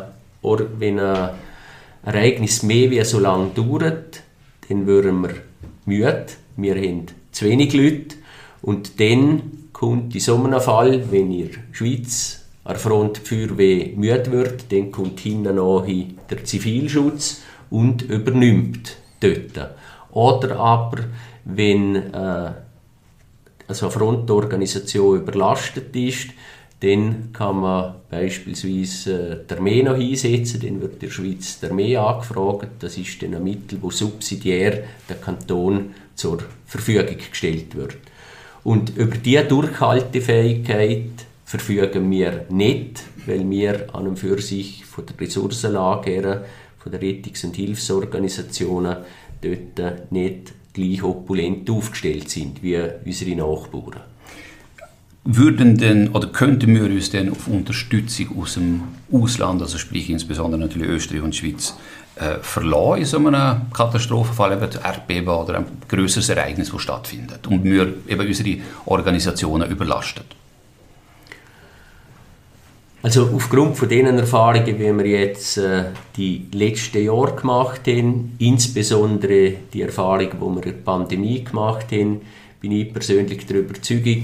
wenn ein Ereignis mehr wie so lange dauert, dann würden wir müde, wir haben zu wenig Leute und dann kommt in so einem Fall, wenn ihr Schweiz an der Front die Feuerwehr müde wird, dann kommt hinten nachher der Zivilschutz und übernimmt dort. Oder aber, wenn äh, also eine Frontorganisation überlastet ist, dann kann man beispielsweise äh, die Armee noch einsetzen, dann wird in der Schweiz die Armee angefragt. Das ist dann ein Mittel, das subsidiär der Kanton zur Verfügung gestellt wird. Und über diese Durchhaltefähigkeit verfügen wir nicht, weil wir an und für sich von der Ressourcenlage her, von den Rettungs- und Hilfsorganisationen dort nicht gleich opulent aufgestellt sind wie unsere Nachbarn. Würden denn oder könnten wir uns denn auf Unterstützung aus dem Ausland, also sprich insbesondere natürlich Österreich und Schweiz, äh, verlassen in so einem Katastrophenfall, eben Erdbeben oder ein größeres Ereignis, das stattfindet und wir eben unsere Organisationen überlastet? Also aufgrund von den Erfahrungen, die wir jetzt äh, die letzten Jahre gemacht haben, insbesondere die Erfahrung, die wir in der Pandemie gemacht haben, bin ich persönlich der Überzeugung,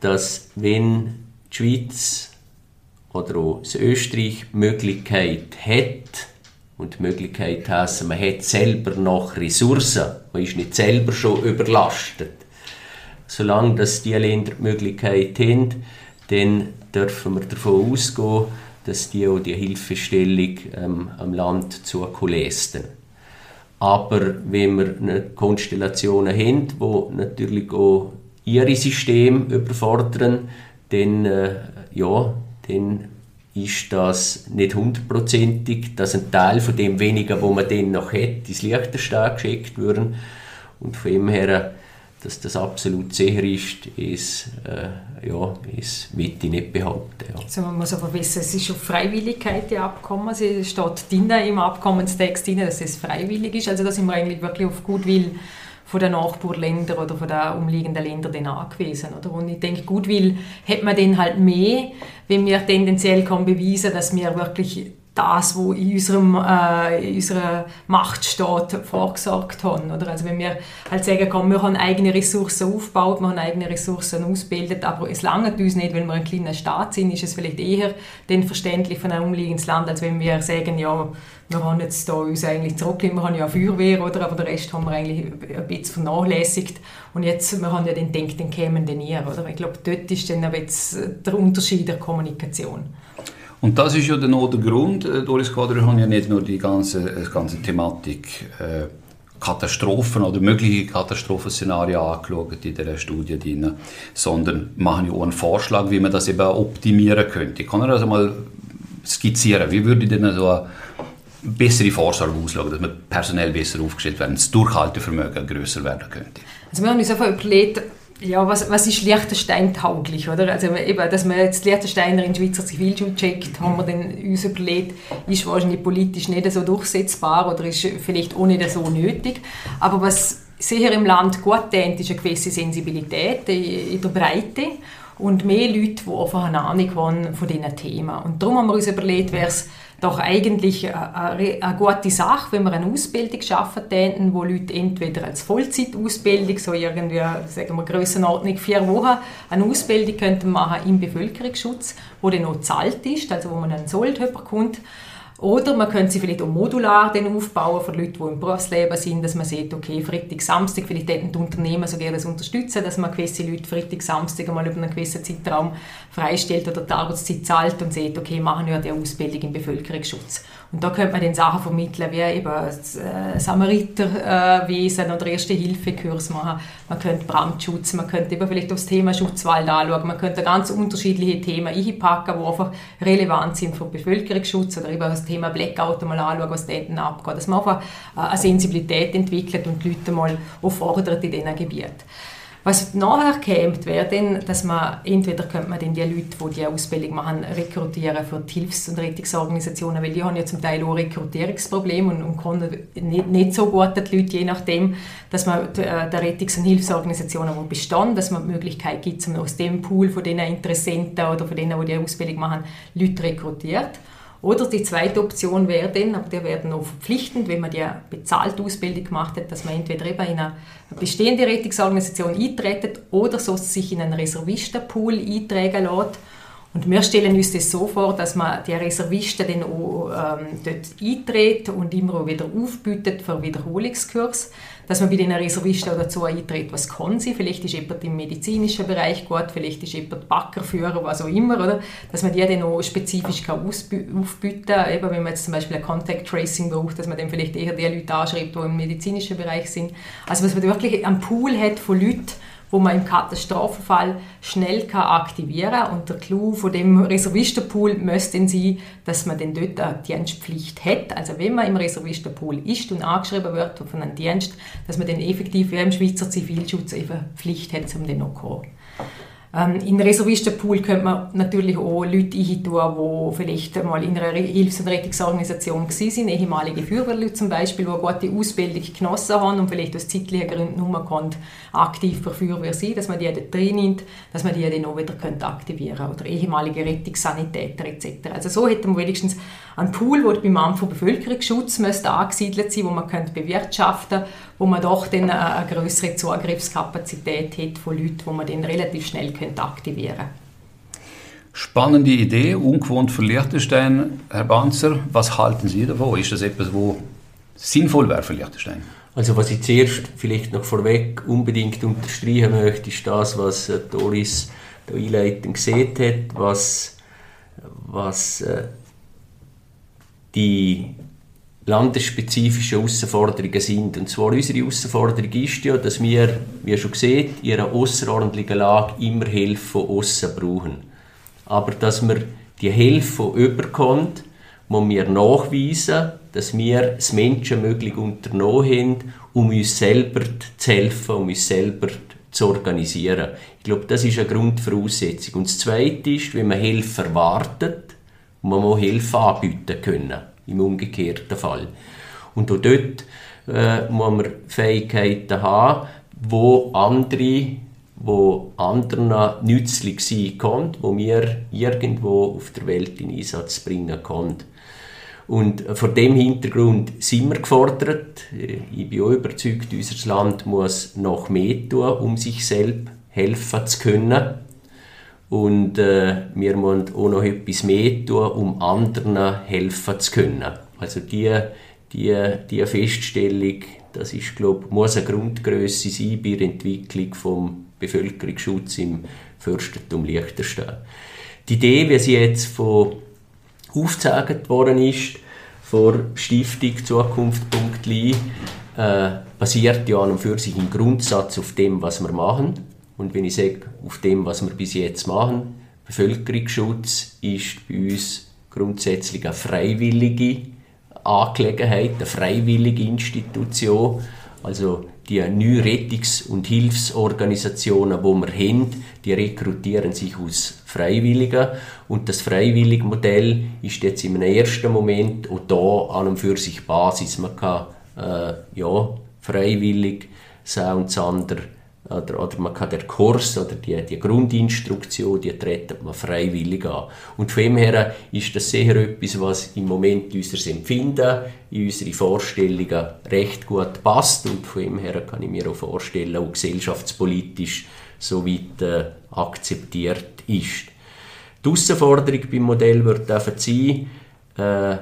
dass wenn die Schweiz oder auch Österreich Möglichkeit hat, und die Möglichkeit heisst, man hat selber noch Ressourcen, man ist nicht selber schon überlastet. Solange dass die Länder die Möglichkeit haben, dann dürfen wir davon ausgehen, dass die auch die Hilfestellung ähm, am Land zukommen Aber wenn wir Konstellationen haben, die natürlich auch ihre Systeme überfordern, dann, äh, ja, dann ist das nicht hundertprozentig, dass ein Teil von dem weniger, wo man dann noch hätte, ins Liechtenstein geschickt würden. Und von dem her dass das absolut sicher ist, ist, äh, ja, ist will ich nicht behaupten. Ja. Also man muss aber wissen, es ist auf Freiwilligkeit die Abkommen. Es steht im Abkommenstext drin, dass es freiwillig ist. Also da sind wir eigentlich wirklich auf Gutwill von den Nachbarländern oder von den umliegenden Ländern angewiesen. Oder? Und ich denke, Gutwill hat man dann halt mehr, wenn wir tendenziell kann beweisen dass wir wirklich das, was in, unserem, äh, in unserer Macht steht, vorgesorgt haben. Oder? Also wenn wir halt sagen, komm, wir haben eigene Ressourcen aufgebaut, wir haben eigene Ressourcen ausgebildet, aber es langt uns nicht, wenn wir ein kleiner Staat sind, ist es vielleicht eher dann verständlich von einem umliegenden Land, als wenn wir sagen, ja, wir haben jetzt da uns eigentlich zurückgelegt, wir haben ja Feuerwehr, oder? aber den Rest haben wir eigentlich ein bisschen vernachlässigt und jetzt, wir haben ja den gedacht, den kämen den ihr, oder? Ich glaube, dort ist dann der Unterschied der Kommunikation. Und das ist ja dann auch der Grund, äh, Doris Quadri hat ja nicht nur die ganze, die äh, ganze Thematik äh, Katastrophen oder mögliche Katastrophenszenarien angeschaut in dieser Studie drin, sondern machen ja auch einen Vorschlag, wie man das eben optimieren könnte. Ich kann das mal skizzieren. Wie würde denn so eine bessere Vorsorge ausschauen, dass man personell besser aufgestellt werden, das Durchhaltevermögen größer werden könnte? Also wir haben uns einfach überlegt, ja, was, was ist Liechtenstein tauglich, oder? Also eben, dass man jetzt Liechtensteiner in Schweizer Zivilschule checkt, haben wir dann uns überlegt, ist wahrscheinlich politisch nicht so durchsetzbar oder ist vielleicht auch nicht so nötig. Aber was sicher im Land gut tut, ist eine gewisse Sensibilität in der Breite und mehr Leute, die einfach eine Ahnung haben von diesen Themen. Und darum haben wir uns überlegt, wäre es doch eigentlich eine, eine gute Sache, wenn wir eine Ausbildung schaffen täten, wo Leute entweder als Vollzeitausbildung, so irgendwie, sagen wir Grössenordnung vier Wochen, eine Ausbildung könnten machen im Bevölkerungsschutz, wo dann noch zahlt ist, also wo man einen Sold bekommt, oder man könnte sie vielleicht auch modular dann aufbauen für Leute, die im Berufsleben sind, dass man sieht, okay, Freitag, Samstag, vielleicht hätten die Unternehmen so gerne das unterstützen, dass man gewisse Leute Freitag, Samstag einmal über einen gewissen Zeitraum freistellt oder die Arbeitszeit zahlt und sieht, okay, machen wir die Ausbildung im Bevölkerungsschutz. Und da könnte man dann Sachen vermitteln, wie eben das äh, Samariterwesen oder Erste-Hilfe-Kurs machen. Man könnte Brandschutz, man könnte eben vielleicht das Thema Schutzwald anschauen, man könnte ganz unterschiedliche Themen einpacken, die einfach relevant sind für den Bevölkerungsschutz oder eben das Thema Blackout mal anschauen, was dort abgeht. Dass man einfach äh, eine Sensibilität entwickelt und die Leute mal auffordert in diesen Gebieten. Was nachher käme, wäre dann, dass man entweder könnte man dann die Leute, die die Ausbildung machen, rekrutieren für die Hilfs- und Rettungsorganisationen, weil die haben ja zum Teil auch Rekrutierungsprobleme und, und können nicht, nicht so gut die Leute, je nachdem, dass man äh, der Rettungs- und Hilfsorganisationen, die bestehen, dass man die Möglichkeit gibt, aus dem Pool von den Interessenten oder von denen, die die Ausbildung machen, Leute rekrutiert. Oder die zweite Option wäre dann, aber der wäre noch verpflichtend, wenn man die bezahlte Ausbildung gemacht hat, dass man entweder eben in eine bestehende Rettungsorganisation eintritt oder so sich in einen Reservistenpool eintragen lässt. Und wir stellen uns das so vor, dass man die Reservisten dann auch ähm, dort eintritt und immer wieder aufbietet für Wiederholungskurs dass man bei den Reservisten dazu eintritt, was kann sie. Vielleicht ist jemand im medizinischen Bereich gut, vielleicht ist jemand Backerführer, was auch immer, oder? Dass man die dann auch spezifisch kann aufbieten kann. Eben, wenn man jetzt zum Beispiel ein Contact Tracing braucht, dass man dann vielleicht eher die Leute anschreibt, die im medizinischen Bereich sind. Also, dass man wirklich einen Pool hat von Leuten, wo man im Katastrophenfall schnell kann aktivieren kann. Und der Clou von dem Reservistenpool müsste sein, dass man dann dort eine Dienstpflicht hat. Also wenn man im Reservistenpool ist und angeschrieben wird von einem Dienst, dass man dann effektiv wie im Schweizer Zivilschutz eben Pflicht hat, um den noch zu kommen. Ähm, in Reservistenpool könnte man natürlich auch Leute eintun, die vielleicht mal in einer Hilfs- und Rettungsorganisation waren, ehemalige Feuerwehrleute zum Beispiel, die eine gute Ausbildung genossen haben und vielleicht aus zeitlichen Gründen nur aktiv für Feuerwehr sein, dass man die dort drin nimmt, dass man die dann auch wieder aktivieren könnte. Oder ehemalige Rettungssanitäter etc. Also so hätte man wenigstens einen Pool, der beim Amt für Bevölkerungsschutz müsste angesiedelt sein, wo man könnte bewirtschaften wo man doch dann eine größere Zugriffskapazität hat von Leuten, die man dann relativ schnell könnte aktivieren könnte. Spannende Idee, ungewohnt für Liechtenstein. Herr Banzer, was halten Sie davon? Ist das etwas, wo sinnvoll wäre für Liechtenstein? Also was ich zuerst vielleicht noch vorweg unbedingt unterstreichen möchte, ist das, was äh, Doris da einleitend gesehen hat, was, was äh, die landesspezifischen Herausforderungen sind. Und zwar unsere Herausforderung ist ja, dass wir, wie schon gesehen, in einer außerordentlichen Lage immer Hilfe von außen brauchen. Aber dass wir die Hilfe, die überkommt, muss wir nachweisen, dass wir das Menschenmögliche unternommen haben, um uns selber zu helfen, um uns selber zu organisieren. Ich glaube, das ist eine Grundvoraussetzung. Und das Zweite ist, wenn man Hilfe erwartet, muss man Hilfe anbieten können im umgekehrten Fall. Und auch dort äh, muss man Fähigkeiten haben, wo andere wo anderen nützlich sein können, wo wir irgendwo auf der Welt in Einsatz bringen können. Und vor dem Hintergrund sind wir gefordert. Ich bin auch überzeugt, unser Land muss noch mehr tun, um sich selbst helfen zu können. Und äh, wir müssen auch noch etwas mehr tun, um anderen helfen zu können. Also die, die, die Feststellung, das ist, glaub, muss eine Grundgröße sein bei der Entwicklung des Bevölkerungsschutzes im Fürstentum Liechtenstein. Die Idee, wie sie jetzt von aufgezeigt worden ist, von Stiftung Zukunft.li, äh, basiert ja an und für sich im Grundsatz auf dem, was wir machen und wenn ich sage, auf dem, was wir bis jetzt machen, Bevölkerungsschutz ist bei uns grundsätzlich eine freiwillige Angelegenheit, eine freiwillige Institution. Also die neuen Rettungs- und Hilfsorganisationen, die wir haben, die rekrutieren sich aus Freiwilligen. Und das Freiwilligmodell ist jetzt im ersten Moment auch da an und für sich Basis. Man kann äh, ja, freiwillig sein und das andere oder, oder man kann den Kurs oder die, die Grundinstruktion, die treten man freiwillig an. Und von dem her ist das sicher etwas, was im Moment unser Empfinden, in unsere Vorstellungen recht gut passt und von dem her kann ich mir auch vorstellen, auch gesellschaftspolitisch so weit äh, akzeptiert ist. Die Herausforderung beim Modell wird einfach sein, äh,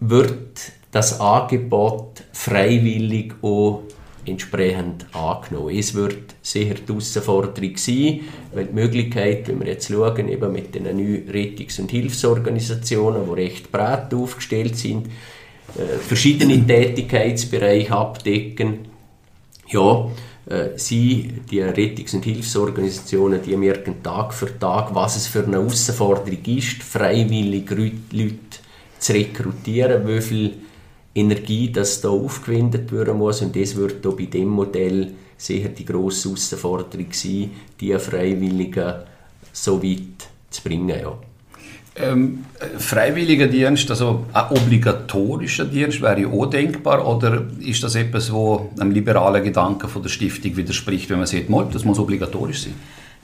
wird das Angebot freiwillig auch entsprechend angenommen. Es wird sicher die Herausforderung sein, weil die Möglichkeit, wenn wir jetzt schauen, eben mit den neuen Rettungs- und Hilfsorganisationen, die recht breit aufgestellt sind, äh, verschiedene Tätigkeitsbereiche abdecken, ja, äh, sie, die Rettungs- und Hilfsorganisationen, die merken Tag für Tag, was es für eine Herausforderung ist, freiwillig Leute zu rekrutieren, wie viel Energie, das da aufgewendet werden muss und das wird auch bei dem Modell sicher die grosse Herausforderung sein, die Freiwilligen so weit zu bringen. Ja. Ähm, freiwilliger Dienst, also ein obligatorischer Dienst, wäre auch denkbar oder ist das etwas, wo einem liberalen Gedanken von der Stiftung widerspricht, wenn man sagt, das muss obligatorisch sein?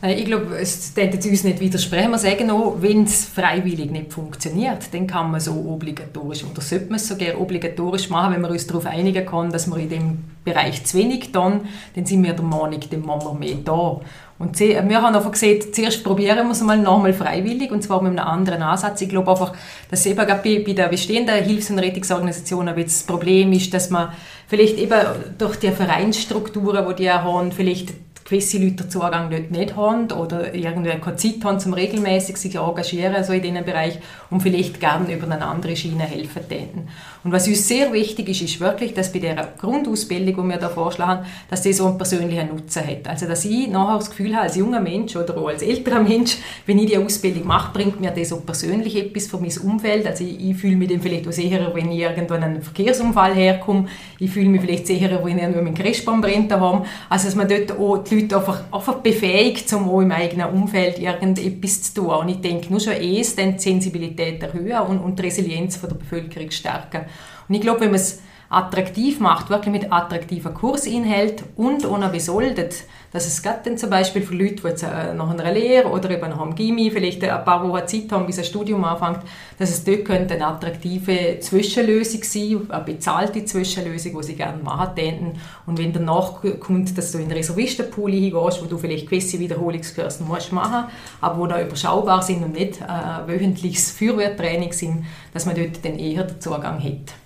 Ich glaube, es könnte uns nicht widersprechen. Wir sagen auch, wenn es freiwillig nicht funktioniert, dann kann man es auch obligatorisch oder sollte man es sogar obligatorisch machen, wenn wir uns darauf einigen können, dass wir in dem Bereich zu wenig tun, dann sind wir der Meinung, dann machen wir mehr da. Und wir haben einfach gesagt, zuerst probieren wir es mal nochmal freiwillig und zwar mit einem anderen Ansatz. Ich glaube einfach, dass eben bei, bei der bestehenden Hilfs- und Rettungsorganisation das Problem ist, dass man vielleicht eben durch die Vereinsstrukturen, die die haben, vielleicht gewisse Leute den Zugang dort nicht haben oder irgendwie keine Zeit haben, um regelmäßig sich engagieren so in diesem Bereich und vielleicht gerne über eine andere Schiene helfen täten. Und was uns sehr wichtig ist, ist wirklich, dass bei der Grundausbildung, die wir da vorschlagen, dass die so einen persönlichen Nutzen hat. Also dass ich nachher das Gefühl habe, als junger Mensch oder auch als älterer Mensch, wenn ich die Ausbildung mache, bringt mir das so persönlich etwas für mein Umfeld. Also ich, ich fühle mich dann vielleicht auch sicherer, wenn ich irgendwann einen Verkehrsunfall herkomme. Ich fühle mich vielleicht sicherer, wenn ich irgendwann einen Crashbaum brennt habe. Also dass man dort auch die Leute einfach, einfach befähigt, um auch im eigenen Umfeld irgendetwas zu tun. Und ich denke, nur schon es dann die Sensibilität erhöhen und, und die Resilienz von der Bevölkerung stärken. Und ich glaube, wenn man es attraktiv macht, wirklich mit attraktiven Kursinhalt und ohne besoldet, dass es gerade dann zum Beispiel für Leute, die jetzt äh, nach einer Lehre oder eben nach einem Gimmi vielleicht ein paar Wochen Zeit haben, bis ein Studium anfängt, dass es dort könnte eine attraktive Zwischenlösung sein, eine bezahlte Zwischenlösung, die sie gerne machen täten. Und wenn danach kommt, dass du in den Reservistenpool hingehst, wo du vielleicht gewisse Wiederholungskurse musst machen, aber die da überschaubar sind und nicht äh, wöchentliches Feuerwehrtraining sind, dass man dort dann eher den Zugang hat.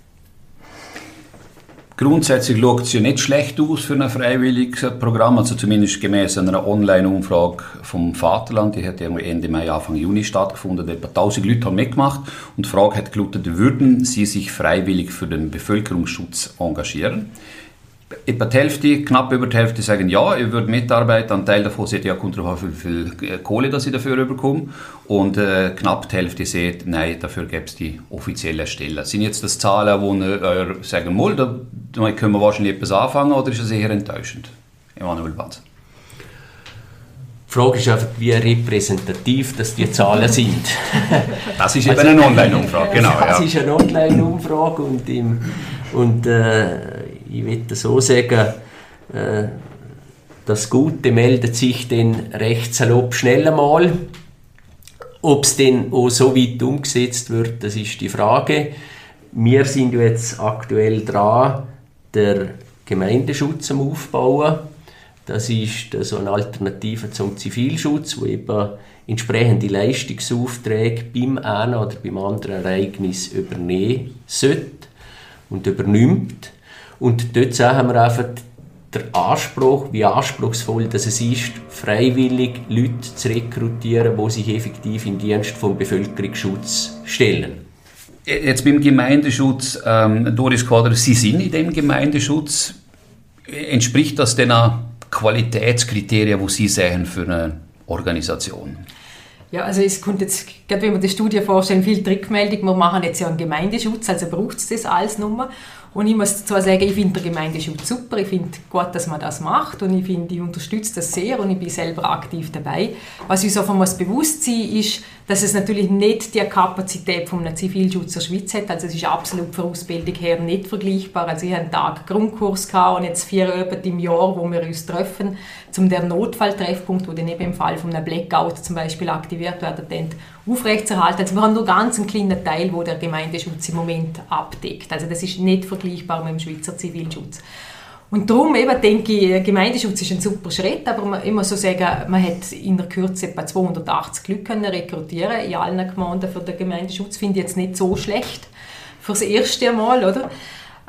Grundsätzlich schaut es ja nicht schlecht aus für ein freiwilliges Programm, also zumindest gemäß einer Online-Umfrage vom Vaterland, die hat Ende Mai, Anfang Juni stattgefunden. Etwa 1000 Leute haben mitgemacht und die Frage hat gelautet, würden sie sich freiwillig für den Bevölkerungsschutz engagieren? Etwa die Hälfte, knapp über die Hälfte sagen ja, ich würde mitarbeiten. Ein Teil davon sagt ja, kommt darauf wie viel Kohle dass ich dafür bekomme. Und äh, knapp die Hälfte sagt, nein, dafür gäbe es die offizielle Stelle. Sind jetzt das Zahlen, wo ihr sagen wollt, da, da können wir wahrscheinlich etwas anfangen oder ist das eher enttäuschend? Emanuel Banz. Die Frage ist einfach, wie repräsentativ dass die Zahlen sind. Das ist eben also, eine Online-Umfrage, genau. Das ja. ist eine Online-Umfrage und, im, und äh, ich würde so sagen, äh, das Gute meldet sich dann recht salopp schnell einmal. Ob es denn auch so weit umgesetzt wird, das ist die Frage. Wir sind jetzt aktuell dran, der Gemeindeschutz am Aufbauen. Das ist so eine Alternative zum Zivilschutz, wo eben entsprechende Leistungsaufträge beim einen oder beim anderen Ereignis übernehmen sollte und übernimmt. Und dort haben wir einfach den Anspruch, wie anspruchsvoll das es ist, freiwillig Leute zu rekrutieren, die sich effektiv in Dienst vom Bevölkerungsschutz stellen. Jetzt beim Gemeindeschutz, ähm, Doris Quadra, Sie sind in dem Gemeindeschutz. Entspricht das den Qualitätskriterien, die Sie sehen für eine Organisation? Ja, also es kommt jetzt, gerade wenn wir die Studie vorstellen, viel Rückmeldung, wir machen jetzt ja einen Gemeindeschutz, also braucht es das als Nummer. Und ich muss zwar sagen, ich finde der Gemeindeschutz super, ich finde gut, dass man das macht und ich finde, ich unterstütze das sehr und ich bin selber aktiv dabei. Was uns einfach muss bewusst sein ist, dass es natürlich nicht die Kapazität von einem Zivilschutz der Schweiz hat. Also es ist absolut von Ausbildung her nicht vergleichbar. Also ich hatte einen Tag Grundkurs und jetzt vier Abende im Jahr, wo wir uns treffen, zum der Notfalltreffpunkt, wo dann eben im Fall von einem Blackout zum Beispiel aktiviert werden, aufrechtzuerhalten. Also wir haben nur ganz einen kleinen Teil, wo der Gemeindeschutz im Moment abdeckt. Also das ist nicht vergleichbar mit dem Schweizer Zivilschutz. Und darum eben denke ich, Gemeindeschutz ist ein super Schritt, aber man immer so sagen, man hat in der Kürze etwa 280 Leute können rekrutieren in allen Gemeinden für den Gemeindeschutz. Finde ich jetzt nicht so schlecht fürs erste Mal, oder?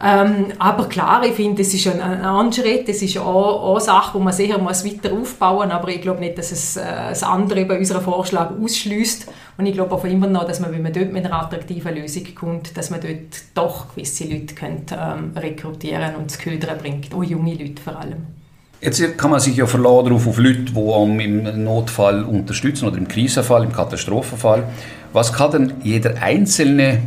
Ähm, aber klar, ich finde, es ist ein, ein Anschritt, es ist auch eine Sache, die man sicher muss weiter aufbauen muss, aber ich glaube nicht, dass es äh, das andere bei unserem Vorschlag ausschließt. Und ich glaube auch immer noch, dass man, wenn man dort mit einer attraktiven Lösung kommt, dass man dort doch gewisse Leute könnte, ähm, rekrutieren und zu Ködern bringt, auch junge Leute vor allem. Jetzt kann man sich ja verladen auf Leute, die im Notfall unterstützen oder im Krisenfall, im Katastrophenfall. Was kann denn jeder Einzelne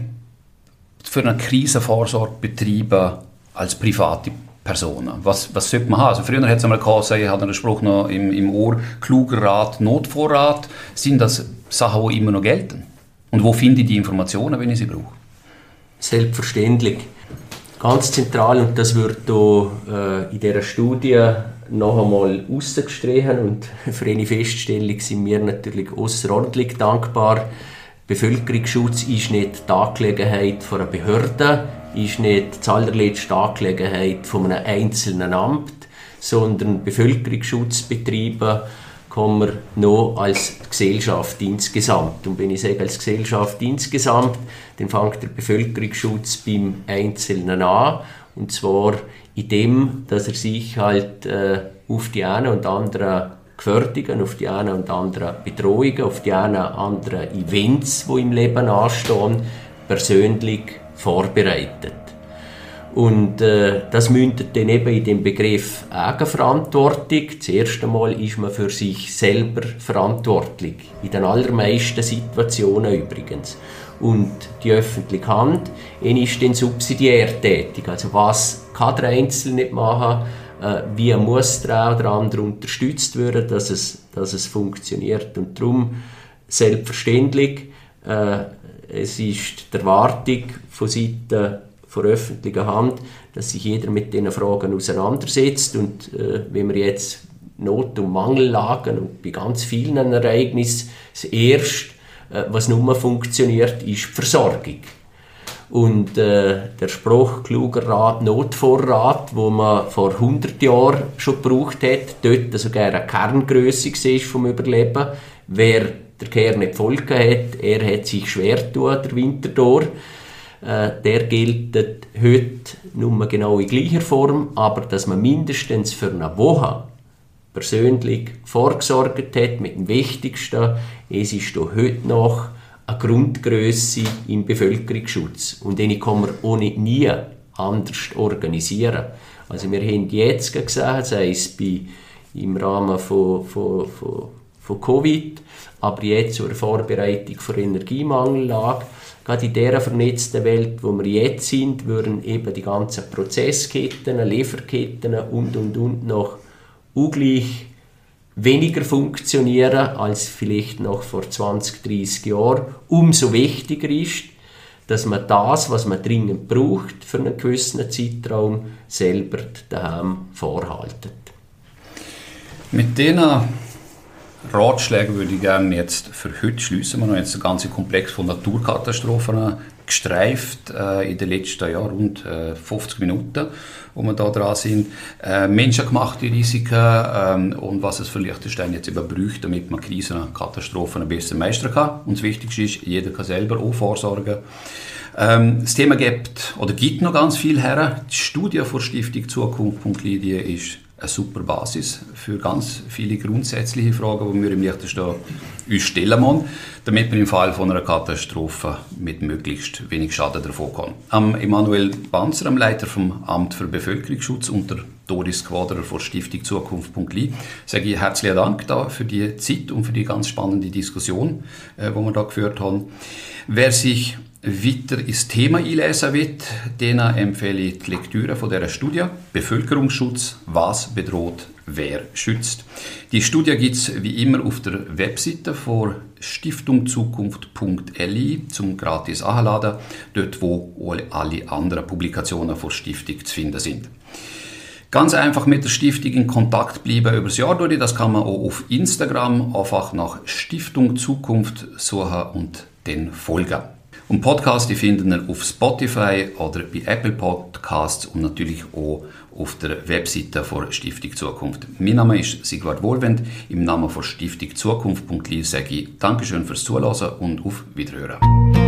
für eine Krisenvorsorge betreiben als private Personen? Was, was sollte man haben? Also früher hat es einmal gehört, ich hatte einen Spruch noch im, im Ohr, kluger Rat, Notvorrat. Sind das Sachen, die immer noch gelten? Und wo finde ich die Informationen, wenn ich sie brauche? Selbstverständlich. Ganz zentral, und das wird hier, äh, in dieser Studie noch einmal rausgestrichen und für eine Feststellung sind wir natürlich außerordentlich dankbar. Bevölkerungsschutz ist nicht die Angelegenheit von einer Behörde, ist nicht die allerletzte Angelegenheit von einem einzelnen Amt, sondern Bevölkerungsschutz betreiben kann man noch als Gesellschaft insgesamt. Und wenn ich sage als Gesellschaft insgesamt, dann fängt der Bevölkerungsschutz beim Einzelnen an. Und zwar in dem, dass er sich halt äh, auf die eine und andere Gefährdungen, auf die eine und andere Bedrohungen, auf die eine und andere Events, die im Leben anstehen, persönlich vorbereitet. Und äh, das mündet dann eben in dem Begriff Eigenverantwortung. Das erste Mal ist man für sich selber verantwortlich. In den allermeisten Situationen übrigens. Und die öffentliche Hand ist dann subsidiär tätig. Also was kann der Einzelne nicht machen, äh, wie muss der andere unterstützt werden, dass es, dass es funktioniert. Und darum selbstverständlich, äh, es ist die Erwartung von Seiten von öffentlicher Hand, dass sich jeder mit diesen Fragen auseinandersetzt und äh, wenn wir jetzt Not- und Mangellagen und bei ganz vielen Ereignissen das erste, äh, was nur funktioniert, ist die Versorgung. Und äh, der Spruch kluger Rat, Notvorrat, wo man vor 100 Jahren schon gebraucht hat, dort sogar eine Kerngröße war vom Überleben. Wer der Kern nicht gefolgt hat, er hat sich schwer tun, der Winter durch. Äh, der gilt heute nur genau in gleicher Form, aber dass man mindestens für eine Woche persönlich vorgesorgt hat mit dem Wichtigsten, es ist heute noch eine Grundgröße im Bevölkerungsschutz und den kann man ohne nie anders organisieren. Also wir haben jetzt gesehen, sei es bei, im Rahmen von, von, von, von Covid, aber jetzt zur Vorbereitung für Energiemangellage, gerade in dieser vernetzten Welt, wo wir jetzt sind, würden eben die ganzen Prozessketten, Lieferketten und und und noch ungleich weniger funktionieren als vielleicht noch vor 20, 30 Jahren. Umso wichtiger ist, dass man das, was man dringend braucht für einen gewissen Zeitraum, selber daheim vorhaltet. Mit diesen Ratschlägen würde ich gerne jetzt für heute schließen. Wir haben jetzt den ganzen Komplex von Naturkatastrophen gestreift äh, in den letzten Jahren, rund äh, 50 Minuten, wo wir da dran sind. Äh, menschengemachte Risiken ähm, und was es für Liechtenstein jetzt überbrücht, damit man Krisen und Katastrophen besser meistern kann. Und das Wichtigste ist, jeder kann selber auch vorsorgen. Ähm, das Thema gibt oder gibt noch ganz viel her. Die Studie von Stiftung Zukunft.li ist eine super Basis für ganz viele grundsätzliche Fragen, die wir im Liechtenstein uns stellen müssen, damit wir im Fall von einer Katastrophe mit möglichst wenig Schaden davon kommen. Am Emanuel Banzer, am Leiter vom Amt für Bevölkerungsschutz und der Doris Quadrer von Stiftung Zukunft.li, sage ich herzlichen Dank da für die Zeit und für die ganz spannende Diskussion, äh, die wir da geführt haben. Wer sich weiter ins Thema einlesen will, denen empfehle ich die Lektüre von dieser Studie Bevölkerungsschutz, was bedroht, wer schützt. Die Studie gibt es wie immer auf der Webseite von stiftungzukunft.li zum gratis Anladen, dort wo alle anderen Publikationen von Stiftung zu finden sind. Ganz einfach mit der Stiftung in Kontakt bleiben über das Jahr durch. Das kann man auch auf Instagram einfach nach Stiftung Zukunft suchen und den folgen. Und Podcast die finden ihr auf Spotify oder bei Apple Podcasts und natürlich auch auf der Webseite von Stiftung Zukunft. Mein Name ist Sigvard Wohlwend. Im Namen von Stiftung Zukunft.li sage ich Dankeschön fürs Zuhören und auf Wiederhören.